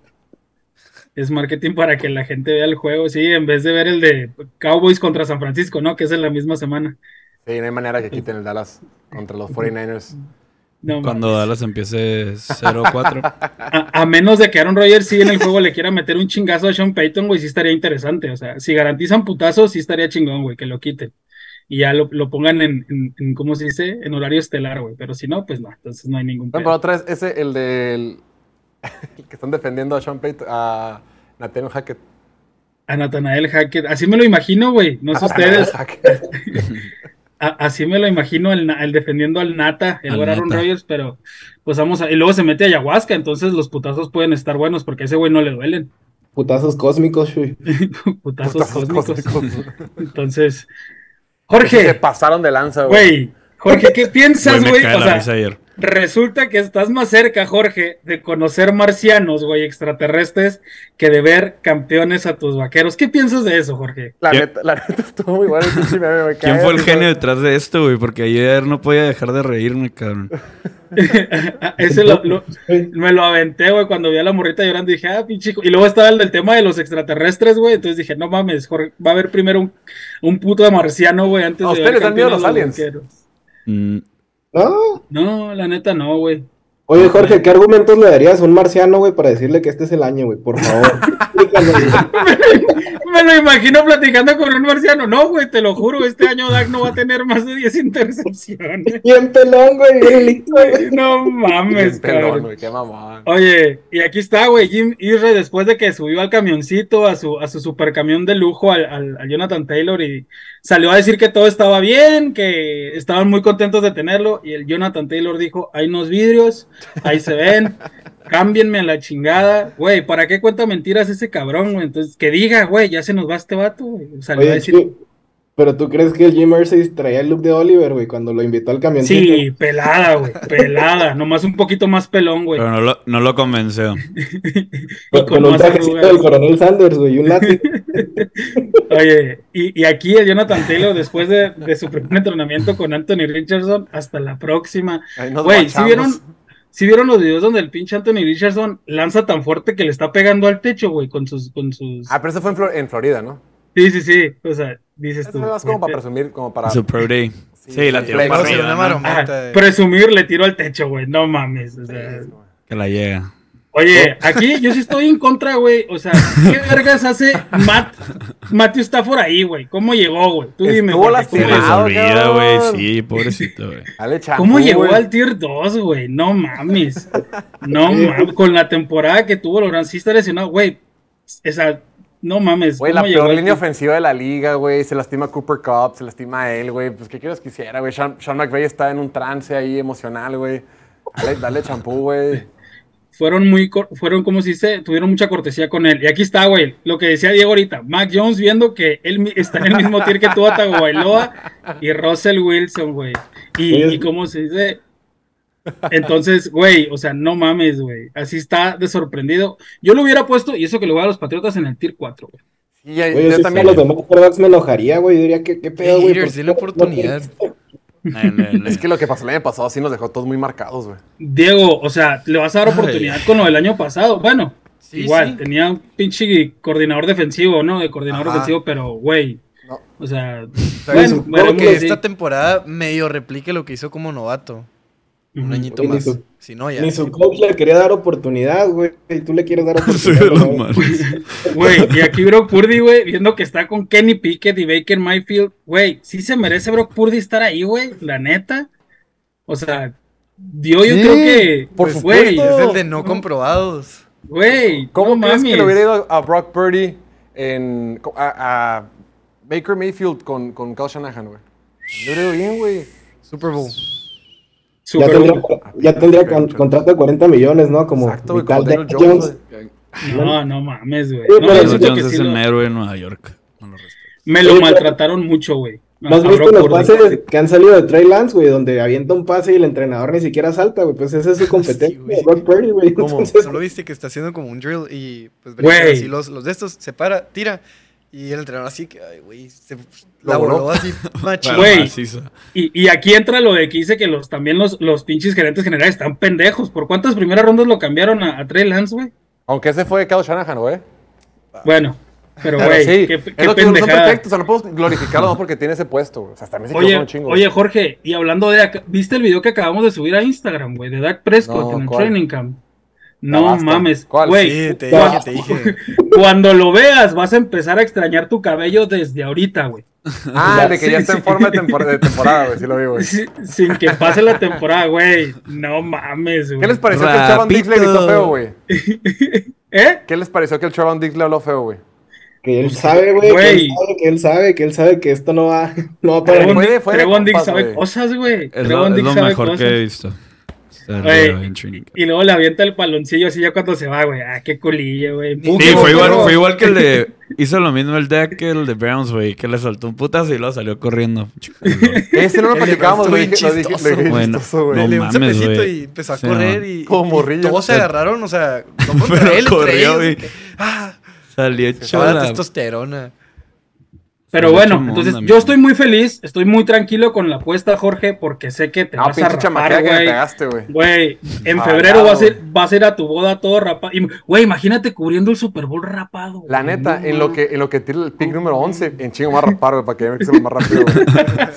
S8: Es marketing para que la gente vea el juego, sí, en vez de ver el de Cowboys contra San Francisco, ¿no? Que es en la misma semana.
S1: Sí, no hay manera que quiten el Dallas contra los 49ers.
S8: No,
S6: Cuando. Dallas empiece 0-4.
S8: A, a menos de que Aaron Rodgers sí en el juego le quiera meter un chingazo a Sean Payton, güey, sí estaría interesante. O sea, si garantizan putazos, sí estaría chingón, güey, que lo quiten. Y ya lo, lo pongan en, en, en, ¿cómo se dice? En horario estelar, güey. Pero si no, pues no, entonces no hay ningún
S1: Bueno, pero
S8: pedo.
S1: otra vez, ese, el del. el que están defendiendo a Sean Payton, a Nathaniel Hackett.
S8: A Nathanael Hackett, así me lo imagino, güey. No sé ustedes. A- así me lo imagino el, el defendiendo al Nata, el
S6: Al
S8: buen Aaron. Rodgers, pero pues vamos a. Y luego se mete a ayahuasca, entonces los putazos pueden estar buenos porque a ese güey no le duelen.
S9: Putazos cósmicos, Chuy.
S8: Putazos,
S1: Putazos
S8: cósmicos.
S1: cósmicos.
S8: Entonces.
S1: Se
S8: Jorge,
S1: pasaron de lanza, güey.
S8: güey. Jorge, ¿qué piensas,
S6: Güey, me
S8: güey?
S6: cae
S8: O
S6: la
S8: sea,
S6: risa ayer.
S8: Resulta que estás más cerca, Jorge, de conocer marcianos, güey, extraterrestres, que de ver campeones a tus vaqueros. ¿Qué piensas de eso, Jorge?
S1: La
S6: ¿Quién-
S1: neta, la neta estuvo muy bueno meme, güey.
S6: ¿Quién fue el genio detrás de esto, güey? Porque ayer no podía dejar de reírme, cabrón.
S8: Ese lo- lo- me lo aventé, güey, cuando vi a la morrita llorando. Dije, ah, pinche. hijo. Y luego estaba el del tema de los extraterrestres, güey. Entonces dije, no mames, Jorge, va a haber primero un, un puto de marciano, güey, antes
S1: ¿A
S8: de
S1: ustedes
S8: ver
S1: les dan miedo los
S8: a
S1: aliens?
S6: Mm,
S9: No.
S8: La neta no, güey.
S9: Oye, Jorge, ¿qué argumentos le darías a un marciano, güey, para decirle que este es el año, güey? Por favor.
S8: Me lo imagino platicando con un marciano. No, güey, te lo juro, este año Dak no va a tener más de 10 intercepciones.
S9: Bien pelón, güey.
S8: No mames,
S1: Bien pelón, güey, qué mamón.
S8: Oye, y aquí está, güey, Jim Isre, después de que subió al camioncito, a su, a su supercamión de lujo, al, al- al Jonathan Taylor, y salió a decir que todo estaba bien, que estaban muy contentos de tenerlo, y el Jonathan Taylor dijo, hay unos vidrios, ahí se ven, cámbienme a la chingada, güey, ¿para qué cuenta mentiras ese cabrón, güey? Entonces, que diga, güey, ya se nos va este vato, güey. Salió a
S9: Oye,
S8: decir,
S9: Chuy, Pero tú crees que el Jim Irsay traía el look de Oliver, güey, cuando lo invitó al camioncito.
S8: Sí, pelada, güey, pelada. Nomás un poquito más pelón, güey.
S6: Pero no lo, no lo convenció.
S9: Con,
S8: y con
S9: con un trajecito del coronel Sanders, güey, y un látigo.
S8: Oye, y, y aquí el Jonathan Taylor, después de, de su primer entrenamiento con Anthony Richardson, hasta la próxima. Güey, ¿sí
S1: guachamos.
S8: ¿Sí vieron los videos donde el pinche Anthony Richardson lanza tan fuerte que le está pegando al techo, güey, con sus, con sus...
S1: Ah, pero eso fue en, Flor- en Florida, ¿no?
S8: Sí, sí, sí. O sea, dices tú.
S1: fue más como para presumir, como para...
S6: Su pro day.
S1: Sí,
S6: Sí, la tiró para arriba,
S8: presumir le tiro al techo, güey. No mames. o sea.
S6: Que la llega.
S8: Oye, aquí yo sí estoy en contra, güey. O sea, ¿qué vergas hace Matt, Matthew Stafford ahí, güey? ¿Cómo llegó, güey? Tú dime.
S1: Estuvo
S8: güey,
S6: Se
S8: ¿cómo
S6: les
S1: lastimado.
S6: güey. Sí, pobrecito, güey.
S8: ¿Cómo llegó al tier 2, güey? No mames. No mames. Con la temporada que tuvo Loran, sí está lesionado, güey. Esa, no mames.
S1: Güey, la
S8: ¿cómo llegó
S1: peor línea ofensiva de la liga, güey. Se lastima Cooper Cup, se lastima él, güey. Pues, ¿qué quieres que hiciera, güey? Sean, Sean McVay está en un trance ahí emocional, güey. Dale, dale champú, güey.
S8: Fueron muy, fueron, como se dice, tuvieron mucha cortesía con él. Y aquí está, güey, lo que decía Diego ahorita. Mac Jones viendo que él está en el mismo tier que Tua Tagovailoa y Russell Wilson, güey. Y, y cómo se dice... Entonces, güey, o sea, no mames, güey. Así está de sorprendido. Yo lo hubiera puesto, y eso que le voy a los Patriotas en el tier 4, güey.
S1: Y ya-
S9: Güey,
S1: yo
S9: si
S1: también.
S9: los demás me enojaría, güey. Yo diría, ¿qué, qué pedo, güey? ¿Por qué
S4: dile
S9: no-
S1: Es que lo que pasó el año pasado sí nos dejó todos muy marcados, güey.
S8: Diego, o sea, le vas a dar
S6: Ay.
S8: oportunidad con lo del año pasado. Bueno,
S4: Sí,
S8: igual,
S4: sí.
S8: tenía un pinche coordinador defensivo, ¿no? De coordinador
S1: Ajá.
S8: defensivo, pero, güey.
S1: No.
S8: O sea, bueno, veremos
S4: que esta temporada medio replique lo que hizo como novato. Un añito
S9: Oye, ni
S4: más.
S9: su-
S4: Si no, ya.
S9: Ni su coach le quería dar oportunidad, güey. Y tú le quieres dar
S6: Soy
S9: oportunidad.
S6: de los
S9: ¿no?
S6: malos.
S8: Güey, y aquí Brock Purdy, güey, viendo que está con Kenny Pickett y Baker Mayfield, güey, sí se merece Brock Purdy estar ahí, güey, la neta. O sea, yo, yo
S1: Sí,
S8: creo que,
S1: por
S8: pues, güey.
S4: Es el de no comprobados.
S8: güey,
S1: ¿Cómo
S8: no
S1: crees que le hubiera ido a Brock Purdy en, a, a Baker Mayfield con, con Kyle Shanahan, güey? Le hubiera ido bien, güey.
S4: Super Bowl.
S9: Ya tendría,
S8: Bowl.
S9: ya tendría con- contrato de 40 millones, ¿no? Como
S1: Exacto, güey, como
S9: Jones.
S8: No, no mames, güey.
S9: Sí,
S8: No,
S9: pero
S8: que
S6: Jones
S8: sí
S6: es
S8: lo-
S6: un héroe en Nueva York. No lo
S8: me lo
S9: pero-
S8: maltrataron mucho, güey.
S9: ¿No has visto los pases que han salido de Trey Lance, güey? Donde avienta un pase y el entrenador ni siquiera salta, güey. Pues esa es su competencia,
S4: güey.
S9: Brock Purdy, güey.
S1: ¿Cómo?
S9: Entonces,
S4: Solo viste que está haciendo como un drill y pues así los, los de estos, se para, tira. Y el entrenador así que, ay, güey, se la
S1: voló.
S4: así, machín.
S8: Güey. Y, y aquí entra lo de que dice que los también los, los pinches gerentes generales están pendejos. ¿Por cuántas primeras rondas lo cambiaron a, a Trey Lance, güey?
S1: Aunque ese fue Kyle Shanahan, güey.
S8: Bueno, pero güey,
S1: sí,
S8: qué, qué
S1: son
S8: pendejada.
S1: perfectos, o sea, no podemos glorificarlo no porque tiene ese puesto, güey. O sea, también se
S8: Oye,
S1: un chingo.
S8: oye, Jorge, y hablando de acá, ¿viste el video que acabamos de subir a Instagram, güey? De Dak Prescott
S1: No,
S8: en el training camp. No mames.
S1: ¿Cuál?
S8: Güey,
S4: Sí, te dije, te dije.
S8: cuando lo veas vas a empezar a extrañar tu cabello desde ahorita, güey.
S1: ah, de que ya
S8: Sí,
S1: está en forma de, tempor- de temporada, güey. Sí lo vi, güey.
S8: Si- Sin que pase la temporada, güey. No mames, güey.
S1: ¿Qué les pareció que el Trevon Diggs le gritó feo, güey?
S8: ¿Eh?
S1: ¿Qué les pareció que el Trevon Diggs le habló feo, güey?
S9: que él sabe, güey. Que
S8: Güey.
S9: él sabe, que él sabe, que él sabe que esto no va, no va para
S1: Pero
S8: Trevon
S1: compas,
S8: sabe cosas, güey.
S6: Es lo, es lo
S8: sabe
S6: mejor
S8: cosas.
S6: que he visto.
S8: Y luego le avienta el paloncillo así ya cuando se va, güey. Ah, qué culillo, güey.
S6: Sí, fue igual, fue igual que el de. Hizo lo mismo el deck que el de Browns, güey. Que le soltó un putazo y luego salió corriendo.
S1: Ese no lo lo lo lo
S6: Bueno,
S1: chistoso, güey.
S6: no
S4: Le dio un cepecito y empezó a
S6: Sí,
S4: correr y,
S1: Como morrillo.
S4: todos se agarraron, o sea,
S6: Pero
S4: él,
S6: corrió, güey.
S4: Ah,
S6: Salió
S4: toda
S6: chola.
S4: la testosterona.
S8: Pero bueno, entonces yo estoy muy feliz, estoy muy tranquilo con la apuesta, Jorge, porque sé que te
S1: No,
S8: vas a rapar,
S1: me
S8: güey.
S1: pegaste, güey.
S8: Güey, en
S1: Ah,
S8: febrero
S1: ya,
S8: vas a, ir, vas a ir a tu boda todo rapado. Güey, imagínate cubriendo el Super Bowl rapado.
S1: La neta,
S8: No
S1: en lo que, en lo que tira el pick número 11, en chingo más rapar, güey, para que me lo más rápido.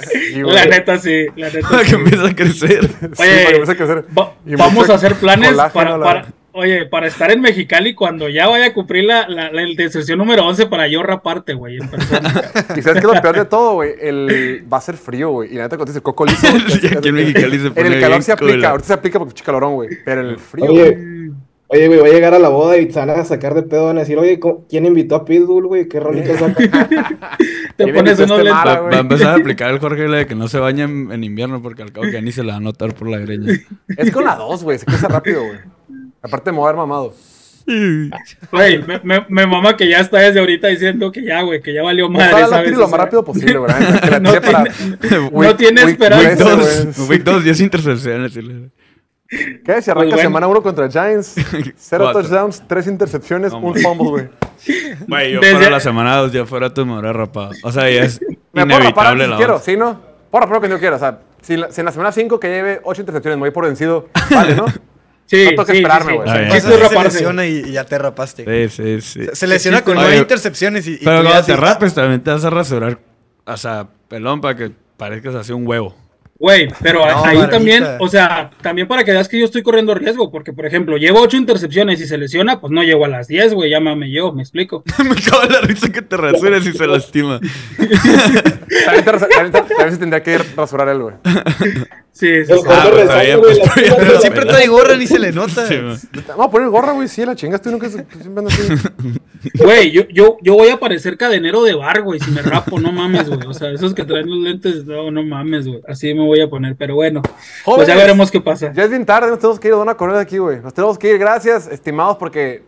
S1: Sí.
S8: La neta sí, la neta
S6: Para
S8: sí.
S6: que empiece a crecer.
S1: Sí, para que empiece a crecer.
S8: Va- vamos a hacer planes para,
S1: la-
S8: para- oye, para estar en Mexicali cuando ya vaya a cumplir la, la, la, la sesión número 11 para yo raparte, güey, en persona.
S1: Y sabes que lo peor de todo, güey, el... va a ser frío, güey. Y la neta, cuando dice coco liso.
S6: Sí, aquí en Mexicali se
S1: En el calor se aplica, ahorita se aplica porque pinche calorón, güey. Pero en el frío,
S9: Oye,
S1: güey.
S9: oye, güey, voy a llegar a la boda y se van a sacar de pedo, van a decir, oye, ¿cómo- ¿quién invitó a Pitbull, güey? ¿Qué rolitas son?
S8: Te
S1: ¿Quién
S8: pones unos
S1: este mala,
S6: Va, va a empezar a aplicar el Jorge la de que no se baña en, en invierno porque al cabo que ni se la va a notar por la greña.
S1: Es con la 2, güey. Se crece rápido, güey. Aparte de mover mamado.
S8: Güey, me, me, me mama que ya está desde ahorita diciendo que ya, güey, que ya valió madre,
S1: Ojalá la
S8: ¿sabes?
S1: tire lo
S8: O
S1: más rápido posible, güey.
S8: No
S1: para
S8: tiene-
S1: week-
S8: no tiene
S1: week
S8: esperanza.
S1: 13, güey.
S6: Dos, week 2, 10 intercepciones.
S1: ¿Qué? Si arranca
S8: Pues bueno.
S1: semana 1 contra Giants, cero
S6: Cuatro.
S1: touchdowns, tres intercepciones,
S6: No,
S1: un
S6: man.
S1: fumble, güey.
S6: Güey, yo
S8: Desde-
S6: para la semana 2 ya fuera tu me rapado. O sea, ya es
S1: Me
S6: inevitable
S1: si quiero. ¿sí, no? Puedo rapar lo que yo quiera, o sea, si, la- si en la semana 5 que lleve 8 intercepciones me voy por vencido, vale, ¿no?
S8: Sí,
S1: No tengo que
S8: sí,
S1: esperarme,
S8: sí,
S1: güey.
S8: sí.
S6: Bien.
S8: Sí, sí,
S4: se lesiona y, y ya te rapaste.
S6: Sí, sí, sí.
S4: Se- lesiona con nueve intercepciones y, y
S6: Pero
S4: ya
S6: cuando te rapes también te vas a rasurar, o sea, pelón para que parezcas así un huevo.
S8: Güey, pero
S4: No,
S8: ahí
S4: barbita.
S8: también, o sea, también para que veas que yo estoy corriendo riesgo, porque por ejemplo, llevo ocho intercepciones y se lesiona, pues no llego a las 10, güey, llámame yo, me explico.
S6: Me acaba la risa que te rasures y se lastima.
S1: También, te también, te- también se tendría que ir rasurar él, güey.
S8: Sí, sí, sí.
S6: Ah, pues, está bien, pues, está bien,
S4: Pero
S6: pero-
S4: siempre trae gorra ni se le nota.
S6: Sí.
S1: Vamos a poner gorra, güey. Sí, la chingas tú nunca se- siempre así.
S8: Güey, yo, yo, yo voy a parecer cadenero de bar, güey, si me rapo, no mames, güey. O sea, esos que traen los lentes, no, no mames, güey. Así me voy a poner, pero bueno, pues ya veremos qué pasa.
S1: Ya es bien tarde, nos tenemos que ir a una correr de aquí, güey. Nos tenemos que ir, gracias, estimados, porque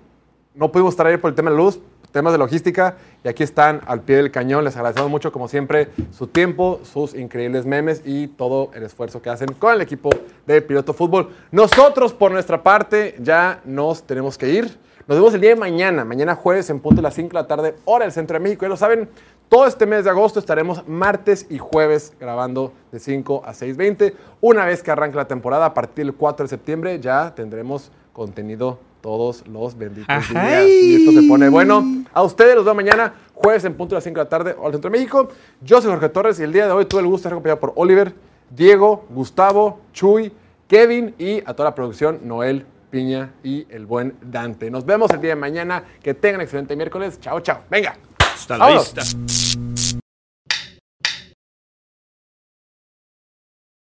S1: no pudimos estar ayer por el tema de la luz, temas de logística, y aquí están al pie del cañón. Les agradecemos mucho, como siempre, su tiempo, sus increíbles memes y todo el esfuerzo que hacen con el equipo de Piloto Fútbol. Nosotros, por nuestra parte, ya nos tenemos que ir. Nos vemos el día de mañana, mañana jueves en punto de las 5 de la tarde, hora del centro de México. Ya lo saben, todo este mes de agosto estaremos martes y jueves grabando de 5 a 6.20. Una vez que arranque la temporada, a partir del 4 de septiembre, ya tendremos contenido todos los benditos días. Y esto se pone bueno. A ustedes los veo mañana, jueves en punto de las 5 de la tarde, del centro de México. Yo soy Jorge Torres y el día de hoy tuve el gusto de estar acompañado por Oliver, Diego, Gustavo, Chuy, Kevin y a toda la producción, Noel, Piña y el buen Dante. Nos vemos el día de mañana. Que tengan excelente miércoles. Chao, chao. Venga.
S6: Hasta la vista.